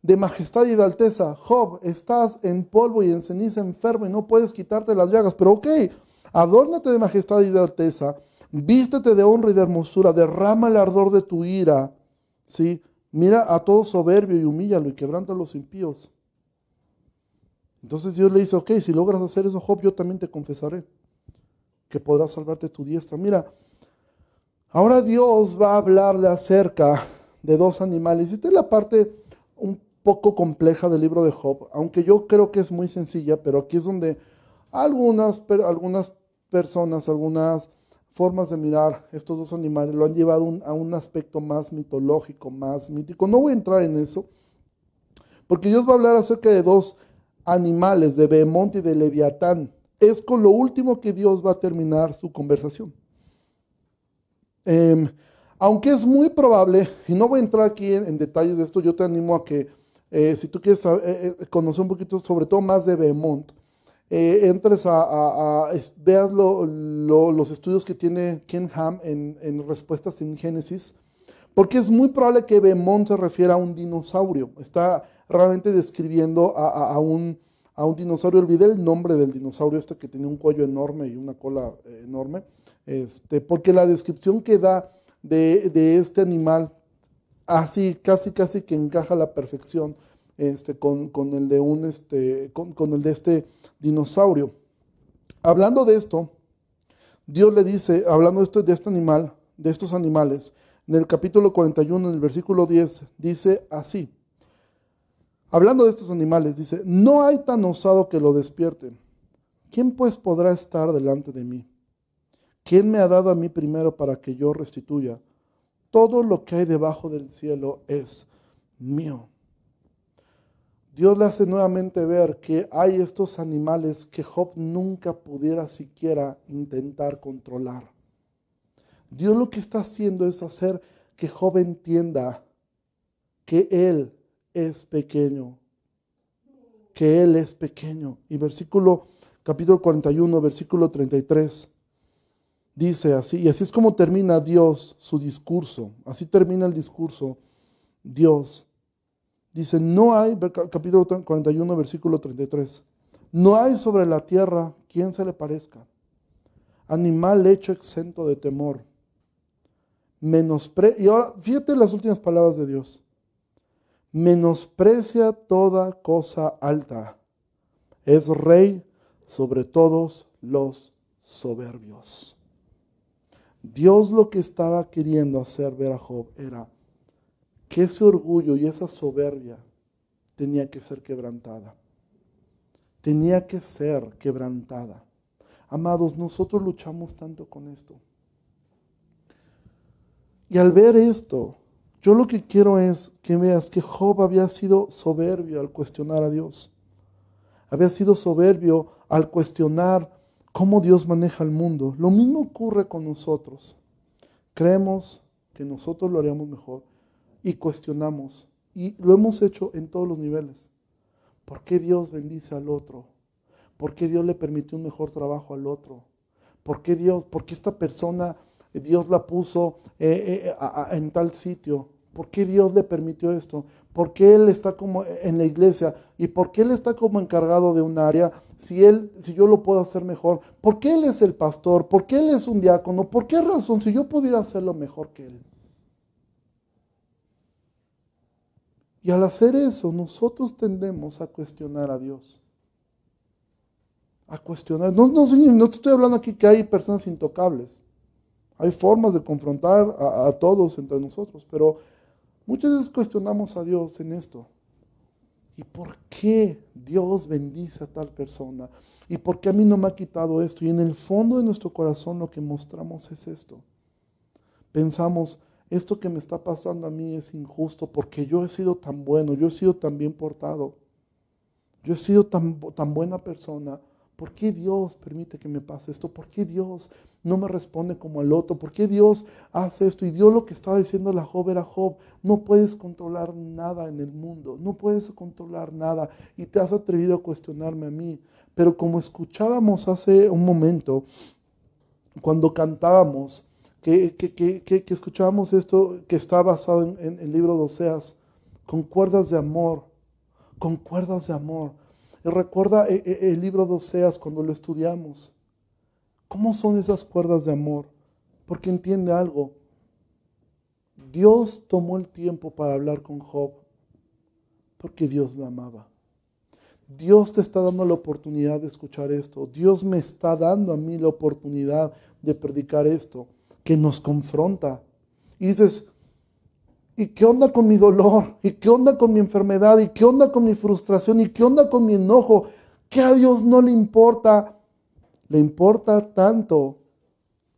de majestad y de alteza. Job, estás en polvo y en ceniza enfermo y no puedes quitarte las llagas, pero ok, adórnate de majestad y de alteza, vístete de honra y de hermosura, derrama el ardor de tu ira, ¿sí? Mira a todo soberbio y humíllalo y quebranta a los impíos. Entonces Dios le dice, ok, si logras hacer eso, Job, yo también te confesaré que podrás salvarte tu diestra. Mira, ahora Dios va a hablarle acerca de dos animales. Esta es la parte un poco compleja del libro de Job, aunque yo creo que es muy sencilla, pero aquí es donde algunas, personas, algunas formas de mirar estos dos animales lo han llevado a un aspecto más mitológico, más mítico. No voy a entrar en eso, porque Dios va a hablar acerca de dos animales, de Behemonte y de Leviatán. Es con lo último que Dios va a terminar su conversación. Em, aunque es muy probable, y no voy a entrar aquí en, detalles de esto, yo te animo a que eh, si tú quieres eh, eh, conocer un poquito, sobre todo más de Behemoth, entres a, veas los estudios que tiene Ken Ham en, respuestas en Génesis, porque es muy probable que Behemoth se refiera a un dinosaurio. Está realmente describiendo a, un, a un dinosaurio. Olvidé el nombre del dinosaurio este que tenía un cuello enorme y una cola enorme, este, porque la descripción que da de, este animal, así casi casi que encaja a la perfección este, con, el de un, este, con, el de este dinosaurio. Hablando de esto, Dios le dice, hablando de, esto, de este animal, de estos animales, en el capítulo 41, en el versículo 10, dice así, hablando de estos animales, dice, no hay tan osado que lo despierten. ¿Quién pues podrá estar delante de mí? ¿Quién me ha dado a mí primero para que yo restituya? Todo lo que hay debajo del cielo es mío. Dios le hace nuevamente ver que hay estos animales que Job nunca pudiera siquiera intentar controlar. Dios lo que está haciendo es hacer que Job entienda que Él es pequeño, que Él es pequeño. Y versículo, capítulo 41, versículo 33 dice así, y así es como termina Dios su discurso, así termina el discurso Dios. Dice, no hay, capítulo 41, versículo 33, no hay sobre la tierra quien se le parezca, animal hecho exento de temor, menospre y ahora fíjate las últimas palabras de Dios, menosprecia toda cosa alta, es rey sobre todos los soberbios. Dios lo que estaba queriendo hacer ver a Job era que ese orgullo y esa soberbia tenía que ser quebrantada. Tenía que ser quebrantada. Amados, nosotros luchamos tanto con esto. Y al ver esto, yo lo que quiero es que veas que Job había sido soberbio al cuestionar a Dios. Había sido soberbio al cuestionar cómo Dios maneja el mundo. Lo mismo ocurre con nosotros. Creemos que nosotros lo haríamos mejor y cuestionamos. Y lo hemos hecho en todos los niveles. ¿Por qué Dios bendice al otro? ¿Por qué Dios le permitió un mejor trabajo al otro? ¿Por qué Dios, por qué esta persona, Dios la puso eh, eh, en tal sitio? ¿Por qué Dios le permitió esto? ¿Por qué Él está como en la iglesia? ¿Y por qué Él está como encargado de un área? Si, él, si yo lo puedo hacer mejor. ¿Por qué Él es el pastor? ¿Por qué Él es un diácono? ¿Por qué razón? Si yo pudiera hacerlo mejor que Él. Y al hacer eso, nosotros tendemos a cuestionar a Dios. A cuestionar. No, no, no estoy hablando aquí que hay personas intocables. Hay formas de confrontar a, a todos entre nosotros, pero Muchas veces cuestionamos a Dios en esto. ¿Y por qué Dios bendice a tal persona? ¿Y por qué a mí no me ha quitado esto? Y en el fondo de nuestro corazón lo que mostramos es esto. Pensamos, esto que me está pasando a mí es injusto porque yo he sido tan bueno, yo he sido tan bien portado, yo he sido tan, tan buena persona. ¿Por qué Dios permite que me pase esto? ¿Por qué Dios no me responde como el otro? ¿Por qué Dios hace esto? Y Dios lo que estaba diciendo la Job era Job, no puedes controlar nada en el mundo, no puedes controlar nada y te has atrevido a cuestionarme a mí. Pero como escuchábamos hace un momento, cuando cantábamos, que, que, escuchábamos esto que está basado en, en el libro de Oseas, con cuerdas de amor, con cuerdas de amor. Y recuerda eh, eh, el libro de Oseas cuando lo estudiamos. ¿Cómo son esas cuerdas de amor? Porque entiende algo. Dios tomó el tiempo para hablar con Job porque Dios lo amaba. Dios te está dando la oportunidad de escuchar esto. Dios me está dando a mí la oportunidad de predicar esto, que nos confronta. Y dices, ¿Y qué onda con mi dolor? ¿Y qué onda con mi enfermedad? ¿Y qué onda con mi frustración? ¿Y qué onda con mi enojo? Que a Dios no le importa. Le importa tanto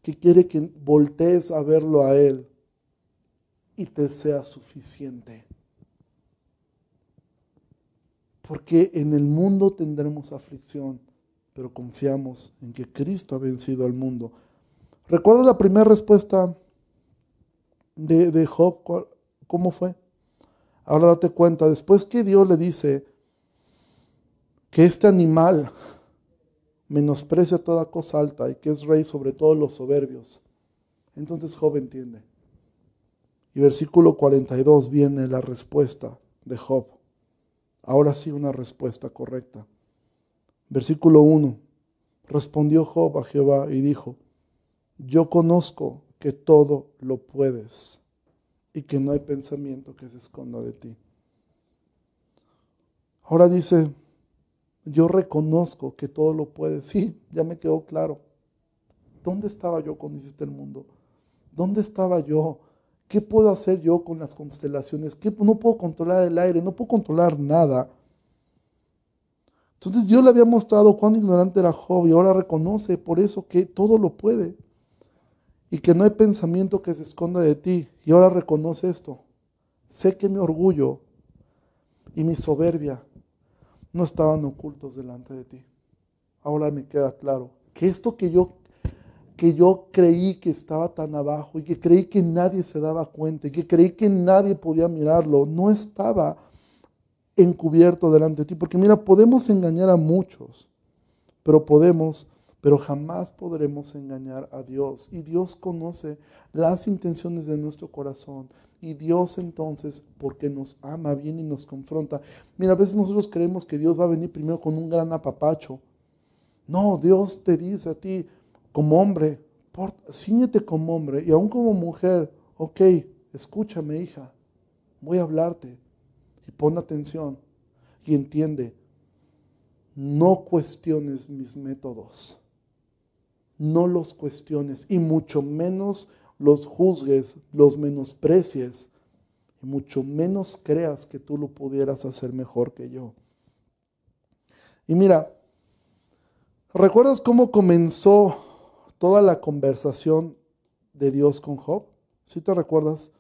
que quiere que voltees a verlo a Él y te sea suficiente. Porque en el mundo tendremos aflicción, pero confiamos en que Cristo ha vencido al mundo. ¿Recuerda la primera respuesta de, de Job? ¿Cómo fue? Ahora date cuenta, después que Dios le dice que este animal menosprecia toda cosa alta y que es rey sobre todos los soberbios, entonces Job entiende. Y versículo 42 viene la respuesta de Job. Ahora sí una respuesta correcta. Versículo 1. Respondió Job a Jehová y dijo, yo conozco que todo lo puedes y que no hay pensamiento que se esconda de ti. Ahora dice, yo reconozco que todo lo puedes. Sí, ya me quedó claro. ¿Dónde estaba yo cuando hiciste el mundo? ¿Dónde estaba yo? ¿Qué puedo hacer yo con las constelaciones? ¿Qué? No puedo controlar el aire, no puedo controlar nada. Entonces Dios le había mostrado cuán ignorante era Job y ahora reconoce por eso que todo lo puede y que no hay pensamiento que se esconda de ti. Y ahora reconoce esto. Sé que mi orgullo y mi soberbia no estaban ocultos delante de ti. Ahora me queda claro que esto que yo que yo creí que estaba tan abajo y que creí que nadie se daba cuenta y que creí que nadie podía mirarlo, no estaba encubierto delante de ti. Porque mira, podemos engañar a muchos, pero podemos pero jamás podremos engañar a Dios. Y Dios conoce las intenciones de nuestro corazón. Y Dios entonces, porque nos ama bien y nos confronta. Mira, a veces nosotros creemos que Dios va a venir primero con un gran apapacho. No, Dios te dice a ti, como hombre, ciñete como hombre y aún como mujer, ok, escúchame hija, voy a hablarte y pon atención y entiende, no cuestiones mis métodos no los cuestiones y mucho menos los juzgues, los menosprecies y mucho menos creas que tú lo pudieras hacer mejor que yo. Y mira, ¿recuerdas cómo comenzó toda la conversación de Dios con Job? ¿Sí te recuerdas?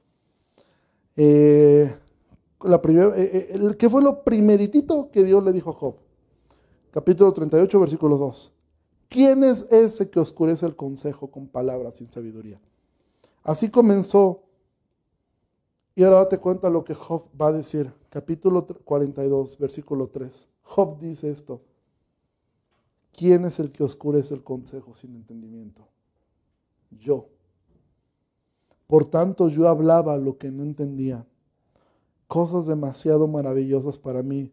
Eh, la eh, eh, ¿Qué fue lo primeritito que Dios le dijo a Job? Capítulo 38, versículo 2. ¿Quién es ese que oscurece el consejo con palabras sin sabiduría? Así comenzó. Y ahora date cuenta lo que Job va a decir. Capítulo 42, versículo 3. Job dice esto. ¿Quién es el que oscurece el consejo sin entendimiento? Yo. Por tanto, yo hablaba lo que no entendía. Cosas demasiado maravillosas para mí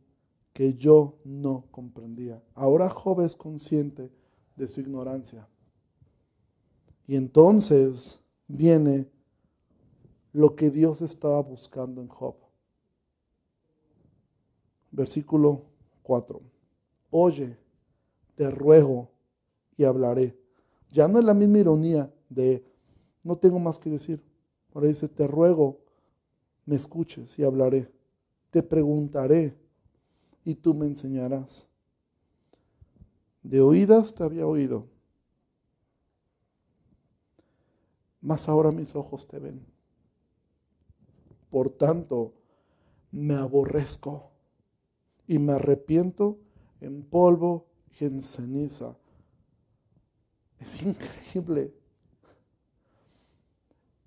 que yo no comprendía. Ahora Job es consciente de su ignorancia. Y entonces viene lo que Dios estaba buscando en Job. Versículo 4. Oye, te ruego y hablaré. Ya no es la misma ironía de no tengo más que decir. Ahora dice, te ruego, me escuches y hablaré. Te preguntaré y tú me enseñarás. De oídas te había oído, mas ahora mis ojos te ven. Por tanto, me aborrezco y me arrepiento en polvo y en ceniza. Es increíble.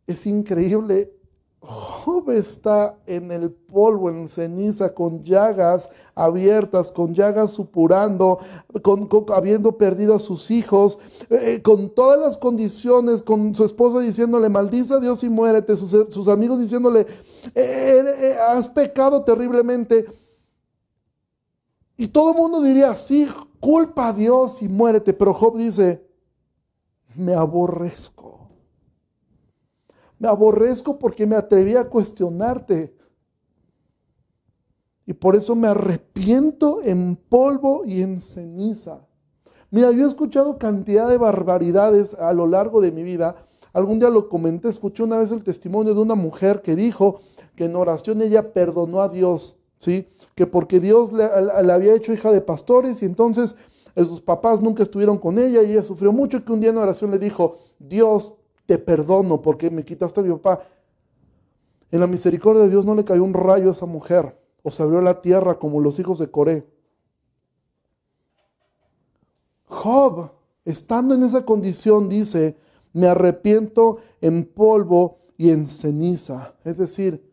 Es increíble Job está en el polvo, en ceniza, con llagas abiertas, con llagas supurando, con, habiendo perdido a sus hijos, eh, con todas las condiciones, con su esposa diciéndole, maldice a Dios y muérete, sus, amigos diciéndole, eh, eh, has pecado terriblemente. Y todo el mundo diría, sí, culpa a Dios y muérete, pero Job dice, me aborrezco me aborrezco porque me atreví a cuestionarte. Y por eso me arrepiento en polvo y en ceniza. Mira, yo he escuchado cantidad de barbaridades a lo largo de mi vida. Algún día lo comenté, escuché una vez el testimonio de una mujer que dijo que en oración ella perdonó a Dios, ¿sí? Que porque Dios le había hecho hija de pastores y entonces eh, sus papás nunca estuvieron con ella y ella sufrió mucho que un día en oración le dijo, Dios, te perdono porque me quitaste a mi papá. En la misericordia de Dios no le cayó un rayo a esa mujer o se abrió la tierra como los hijos de Coré. Job, estando en esa condición, dice, me arrepiento en polvo y en ceniza. Es decir,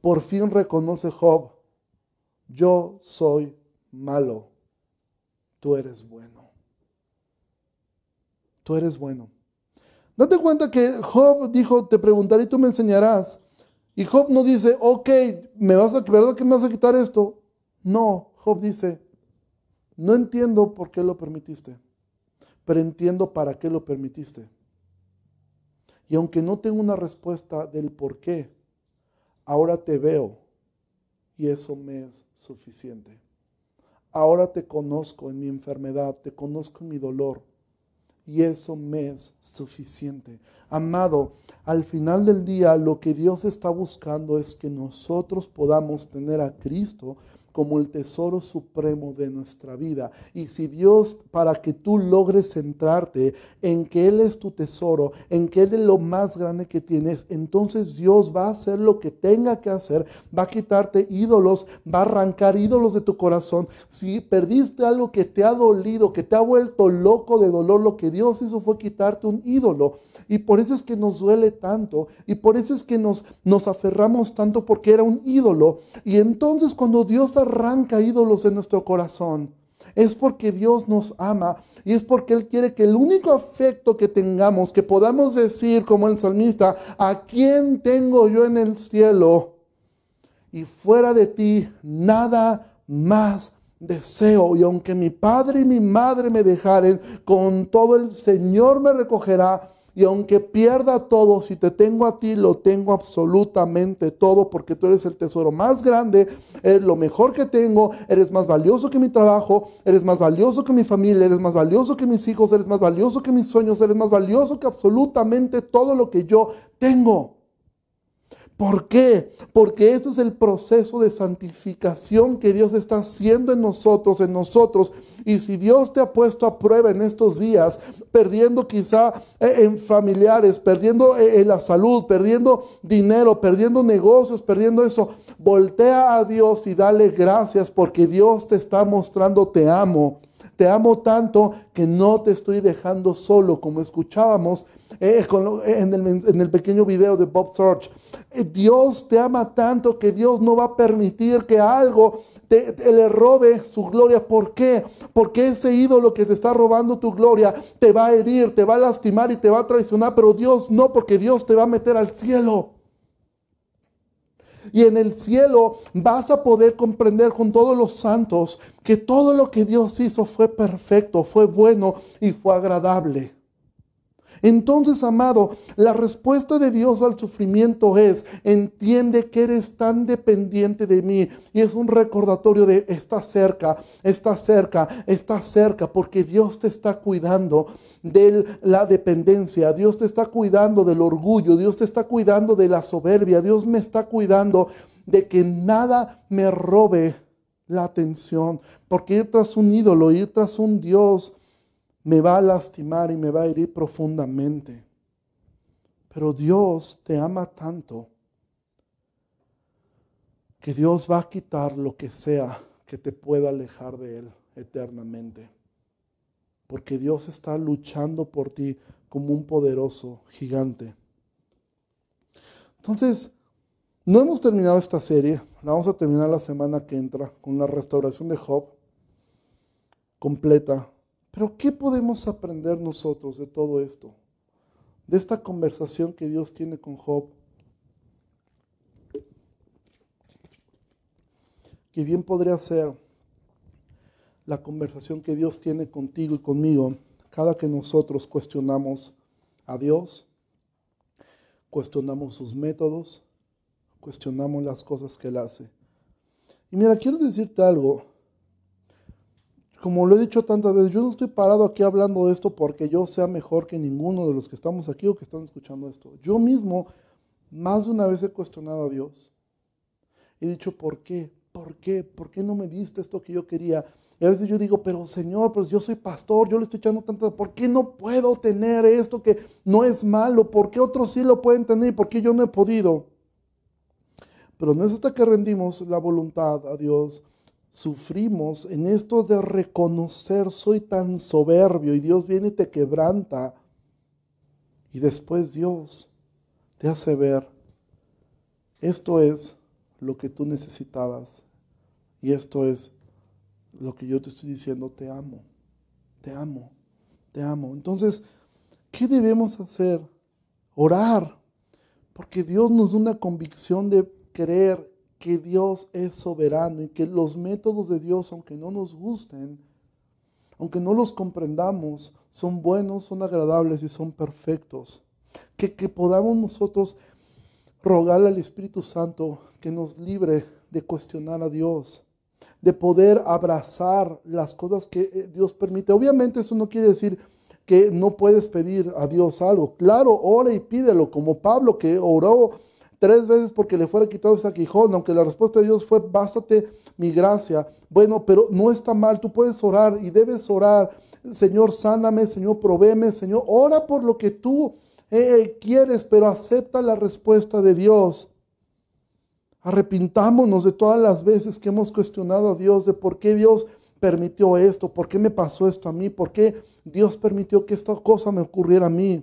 por fin reconoce Job, yo soy malo, tú eres bueno. Tú eres bueno. Date cuenta que Job dijo, te preguntaré y tú me enseñarás. Y Job no dice, ok, ¿me vas a, ¿verdad que me vas a quitar esto? No, Job dice, no entiendo por qué lo permitiste, pero entiendo para qué lo permitiste. Y aunque no tengo una respuesta del por qué, ahora te veo y eso me es suficiente. Ahora te conozco en mi enfermedad, te conozco en mi dolor y eso me es suficiente. Amado, al final del día lo que Dios está buscando es que nosotros podamos tener a Cristo como el tesoro supremo de nuestra vida. Y si Dios, para que tú logres centrarte en que Él es tu tesoro, en que Él es lo más grande que tienes, entonces Dios va a hacer lo que tenga que hacer, va a quitarte ídolos, va a arrancar ídolos de tu corazón. Si perdiste algo que te ha dolido, que te ha vuelto loco de dolor, lo que Dios hizo fue quitarte un ídolo. Y por eso es que nos duele tanto. Y por eso es que nos, nos aferramos tanto porque era un ídolo. Y entonces cuando Dios arranca ídolos en nuestro corazón, es porque Dios nos ama y es porque Él quiere que el único afecto que tengamos, que podamos decir como el salmista, ¿a quién tengo yo en el cielo? Y fuera de ti, nada más deseo. Y aunque mi padre y mi madre me dejaren, con todo el Señor me recogerá Y aunque pierda todo, si te tengo a ti, lo tengo absolutamente todo, porque tú eres el tesoro más grande, eres lo mejor que tengo, eres más valioso que mi trabajo, eres más valioso que mi familia, eres más valioso que mis hijos, eres más valioso que mis sueños, eres más valioso que absolutamente todo lo que yo tengo. ¿Por qué? Porque ese es el proceso de santificación que Dios está haciendo en nosotros, en nosotros. Y si Dios te ha puesto a prueba en estos días, perdiendo quizá eh, en familiares, perdiendo eh, en la salud, perdiendo dinero, perdiendo negocios, perdiendo eso, voltea a Dios y dale gracias porque Dios te está mostrando te amo. Te amo tanto que no te estoy dejando solo, como escuchábamos eh, en, el, en el pequeño video de Bob Search. Dios te ama tanto que Dios no va a permitir que algo te, le robe su gloria. ¿Por qué? Porque ese ídolo que te está robando tu gloria te va a herir, te va a lastimar y te va a traicionar, pero Dios no, porque Dios te va a meter al cielo. Y en el cielo vas a poder comprender con todos los santos que todo lo que Dios hizo fue perfecto, fue bueno y fue agradable. Entonces, amado, la respuesta de Dios al sufrimiento es, entiende que eres tan dependiente de mí. Y es un recordatorio de, está cerca, está cerca, está cerca, porque Dios te está cuidando de la dependencia, Dios te está cuidando del orgullo, Dios te está cuidando de la soberbia, Dios me está cuidando de que nada me robe la atención, porque ir tras un ídolo, ir tras un Dios, me va a lastimar y me va a herir profundamente. Pero Dios te ama tanto que Dios va a quitar lo que sea que te pueda alejar de Él eternamente. Porque Dios está luchando por ti como un poderoso gigante. Entonces, no hemos terminado esta serie. La vamos a terminar la semana que entra con la restauración de Job completa. Pero ¿qué podemos aprender nosotros de todo esto? De esta conversación que Dios tiene con Job. Que bien podría ser la conversación que Dios tiene contigo y conmigo cada que nosotros cuestionamos a Dios, cuestionamos sus métodos, cuestionamos las cosas que Él hace. Y mira, quiero decirte algo como lo he dicho tantas veces, yo no estoy parado aquí hablando de esto porque yo sea mejor que ninguno de los que estamos aquí o que están escuchando esto. Yo mismo más de una vez he cuestionado a Dios. He dicho, ¿por qué? ¿Por qué? ¿Por qué no me diste esto que yo quería? Y a veces yo digo, pero Señor, pues yo soy pastor, yo le estoy echando tanto, ¿por qué no puedo tener esto que no es malo? ¿Por qué otros sí lo pueden tener por qué yo no he podido? Pero no es hasta que rendimos la voluntad a Dios sufrimos en esto de reconocer, soy tan soberbio y Dios viene y te quebranta. Y después Dios te hace ver, esto es lo que tú necesitabas y esto es lo que yo te estoy diciendo, te amo, te amo, te amo. Entonces, ¿qué debemos hacer? Orar, porque Dios nos da una convicción de creer que Dios es soberano y que los métodos de Dios, aunque no nos gusten, aunque no los comprendamos, son buenos, son agradables y son perfectos. Que, que podamos nosotros rogarle al Espíritu Santo que nos libre de cuestionar a Dios, de poder abrazar las cosas que eh, Dios permite. Obviamente eso no quiere decir que no puedes pedir a Dios algo. Claro, ora y pídelo, como Pablo que oró tres veces porque le fuera quitado ese aguijón, aunque la respuesta de Dios fue, bástate mi gracia. Bueno, pero no está mal, tú puedes orar y debes orar. Señor, sáname, Señor, provéeme, Señor, ora por lo que tú eh, quieres, pero acepta la respuesta de Dios. Arrepintámonos de todas las veces que hemos cuestionado a Dios de por qué Dios permitió esto, por qué me pasó esto a mí, por qué Dios permitió que esta cosa me ocurriera a mí.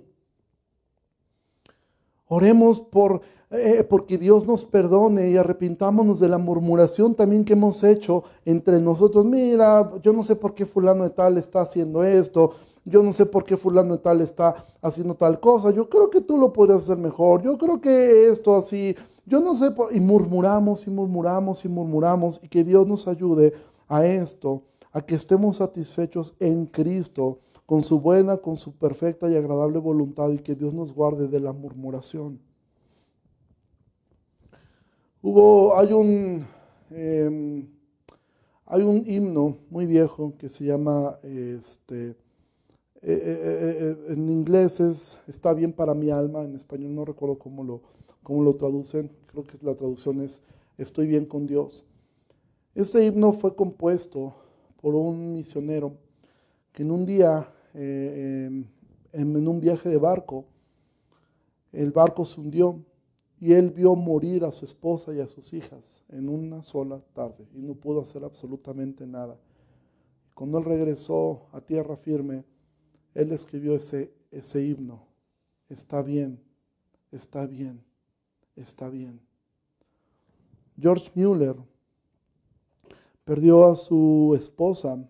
Oremos por eh, porque Dios nos perdone y arrepintámonos de la murmuración también que hemos hecho entre nosotros. Mira, yo no sé por qué fulano de tal está haciendo esto, yo no sé por qué fulano de tal está haciendo tal cosa, yo creo que tú lo podrías hacer mejor, yo creo que esto así, yo no sé, y murmuramos y murmuramos y murmuramos y que Dios nos ayude a esto, a que estemos satisfechos en Cristo con su buena, con su perfecta y agradable voluntad y que Dios nos guarde de la murmuración. Hubo, hay un, em, hay un himno muy viejo que se llama, este, eh, eh, eh, en inglés es Está bien para mi alma, en español no recuerdo cómo lo, cómo lo traducen, creo que la traducción es Estoy bien con Dios. Este himno fue compuesto por un misionero que en un día, em, en un viaje de barco, el barco se hundió y él vio morir a su esposa y a sus hijas en una sola tarde y no pudo hacer absolutamente nada. Cuando él regresó a tierra firme, él escribió ese, ese himno. Está bien, está bien, está bien. George Mueller perdió a su esposa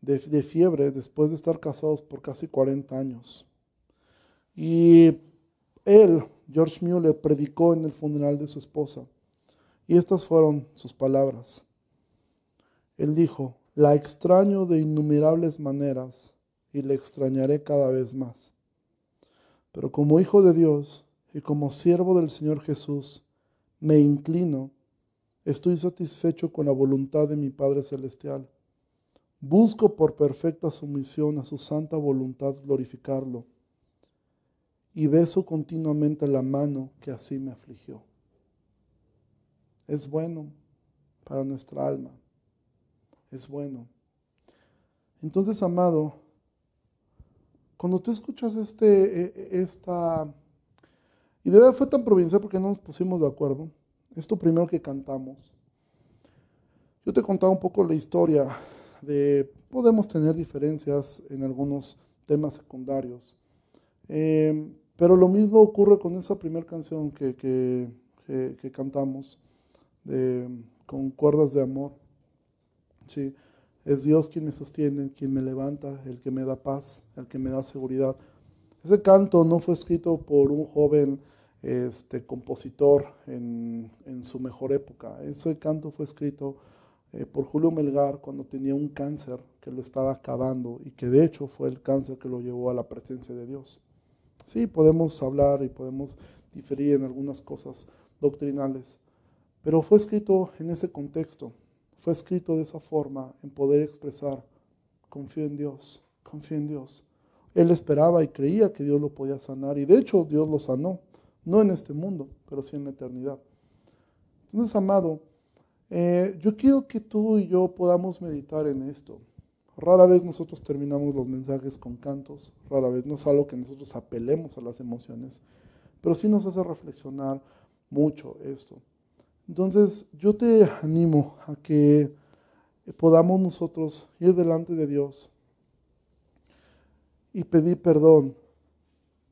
de, de, fiebre después de estar casados por casi 40 años. Y él George Mueller predicó en el funeral de su esposa. Y estas fueron sus palabras. Él dijo, la extraño de innumerables maneras y le extrañaré cada vez más. Pero como hijo de Dios y como siervo del Señor Jesús, me inclino, estoy satisfecho con la voluntad de mi Padre Celestial. Busco por perfecta sumisión a su santa voluntad glorificarlo y beso continuamente la mano que así me afligió. Es bueno para nuestra alma. Es bueno. Entonces, amado, cuando tú escuchas este, e, e, esta, y de verdad fue tan provincial porque no nos pusimos de acuerdo, esto primero que cantamos, yo te contaba un poco la historia de, podemos tener diferencias en algunos temas secundarios. Eh, pero lo mismo ocurre con esa primera canción que, que, cantamos, de, con cuerdas de amor. Sí, es Dios quien me sostiene, quien me levanta, el que me da paz, el que me da seguridad. Ese canto no fue escrito por un joven este, compositor en, en su mejor época. Ese canto fue escrito eh, por Julio Melgar cuando tenía un cáncer que lo estaba acabando y que de hecho fue el cáncer que lo llevó a la presencia de Dios. Sí, podemos hablar y podemos diferir en algunas cosas doctrinales, pero fue escrito en ese contexto, fue escrito de esa forma, en poder expresar, confío en Dios, confío en Dios. Él esperaba y creía que Dios lo podía sanar y de hecho Dios lo sanó, no en este mundo, pero sí en la eternidad. Entonces, amado, eh, yo quiero que tú y yo podamos meditar en esto. Rara vez nosotros terminamos los mensajes con cantos, rara vez no es algo que nosotros apelemos a las emociones, pero sí nos hace reflexionar mucho esto. Entonces yo te animo a que podamos nosotros ir delante de Dios y pedir perdón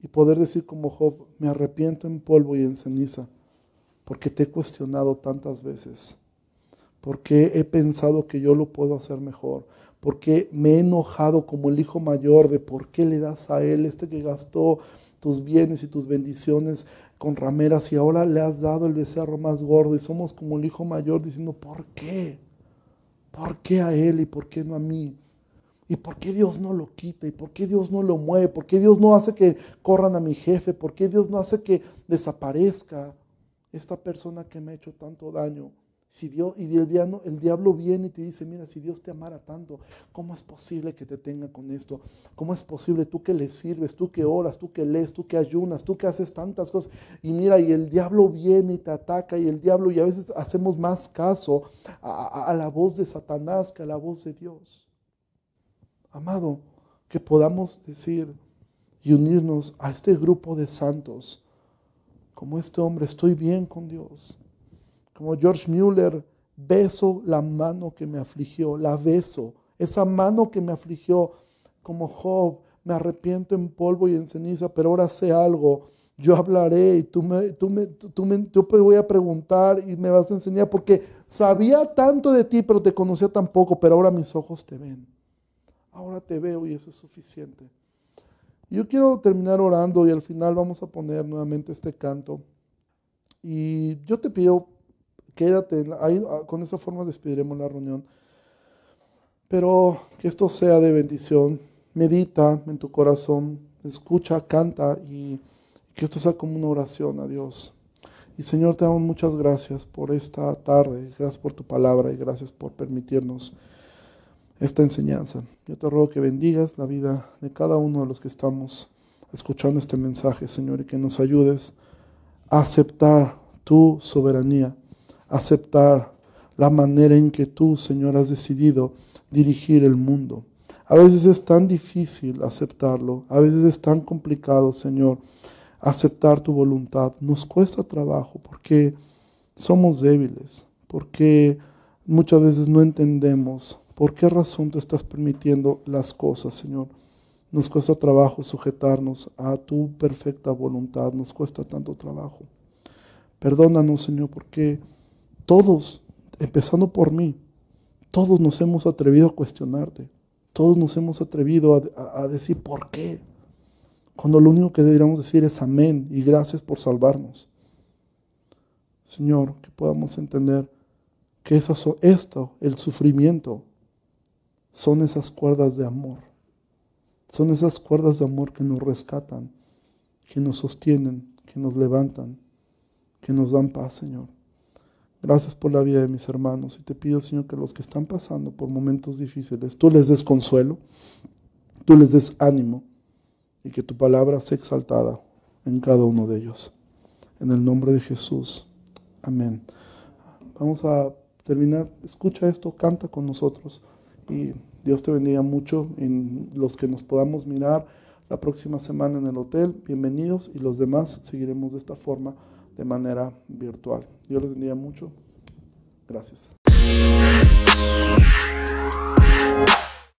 y poder decir como Job, me arrepiento en polvo y en ceniza, porque te he cuestionado tantas veces, porque he pensado que yo lo puedo hacer mejor, porque me he enojado como el hijo mayor de por qué le das a él este que gastó tus bienes y tus bendiciones con rameras y ahora le has dado el becerro más gordo y somos como el hijo mayor diciendo, ¿por qué? ¿Por qué a él y por qué no a mí? ¿Y por qué Dios no lo quita? ¿Y por qué Dios no lo mueve? ¿Por qué Dios no hace que corran a mi jefe? ¿Por qué Dios no hace que desaparezca esta persona que me ha hecho tanto daño? Si Dios, y el diablo, el diablo viene y te dice, mira, si Dios te amara tanto, ¿cómo es posible que te tenga con esto? ¿Cómo es posible tú que le sirves, tú que oras, tú que lees, tú que ayunas, tú que haces tantas cosas? Y mira, y el diablo viene y te ataca y el diablo, y a veces hacemos más caso a, a la voz de Satanás que a la voz de Dios. Amado, que podamos decir y unirnos a este grupo de santos, como este hombre, estoy bien con Dios como George Mueller, beso la mano que me afligió, la beso, esa mano que me afligió, como Job, me arrepiento en polvo y en ceniza, pero ahora sé algo, yo hablaré y tú me, tú me, tú me, voy a preguntar y me vas a enseñar, porque sabía tanto de ti, pero te conocía tan poco, pero ahora mis ojos te ven. Ahora te veo y eso es suficiente. Yo quiero terminar orando y al final vamos a poner nuevamente este canto. Y yo te pido quédate, ahí, ah, con esa forma despediremos la reunión. Pero que esto sea de bendición medita en tu corazón, escucha, canta y que esto sea como una oración a Dios. Y Señor, te damos muchas gracias por esta tarde, gracias por tu palabra y gracias por permitirnos esta enseñanza. Yo te ruego que bendigas la vida de cada uno de los que estamos escuchando este mensaje, Señor, y que nos ayudes a aceptar tu soberanía, aceptar la manera en que tú, Señor, has decidido dirigir el mundo. A veces es tan difícil aceptarlo, a veces es tan complicado, Señor, aceptar tu voluntad. Nos cuesta trabajo porque somos débiles, porque muchas veces no entendemos por qué razón te estás permitiendo las cosas, Señor. Nos cuesta trabajo sujetarnos a tu perfecta voluntad, nos cuesta tanto trabajo. Perdónanos, Señor, porque todos, empezando por mí, todos nos hemos atrevido a cuestionarte. Todos nos hemos atrevido a, decir por qué. Cuando lo único que deberíamos decir es amén y gracias por salvarnos. Señor, que podamos entender que eso, esto, el sufrimiento, son esas cuerdas de amor. Son esas cuerdas de amor que nos rescatan, que nos sostienen, que nos levantan, que nos dan paz, Señor. Gracias por la vida de mis hermanos y te pido, Señor, que los que están pasando por momentos difíciles, tú les des consuelo, tú les des ánimo y que tu palabra sea exaltada en cada uno de ellos. En el nombre de Jesús. Amén. Vamos a terminar. Escucha esto, canta con nosotros y Dios te bendiga mucho en los que nos podamos mirar la próxima semana en el hotel. Bienvenidos y los demás seguiremos de esta forma de manera virtual. Dios les bendiga mucho. Gracias.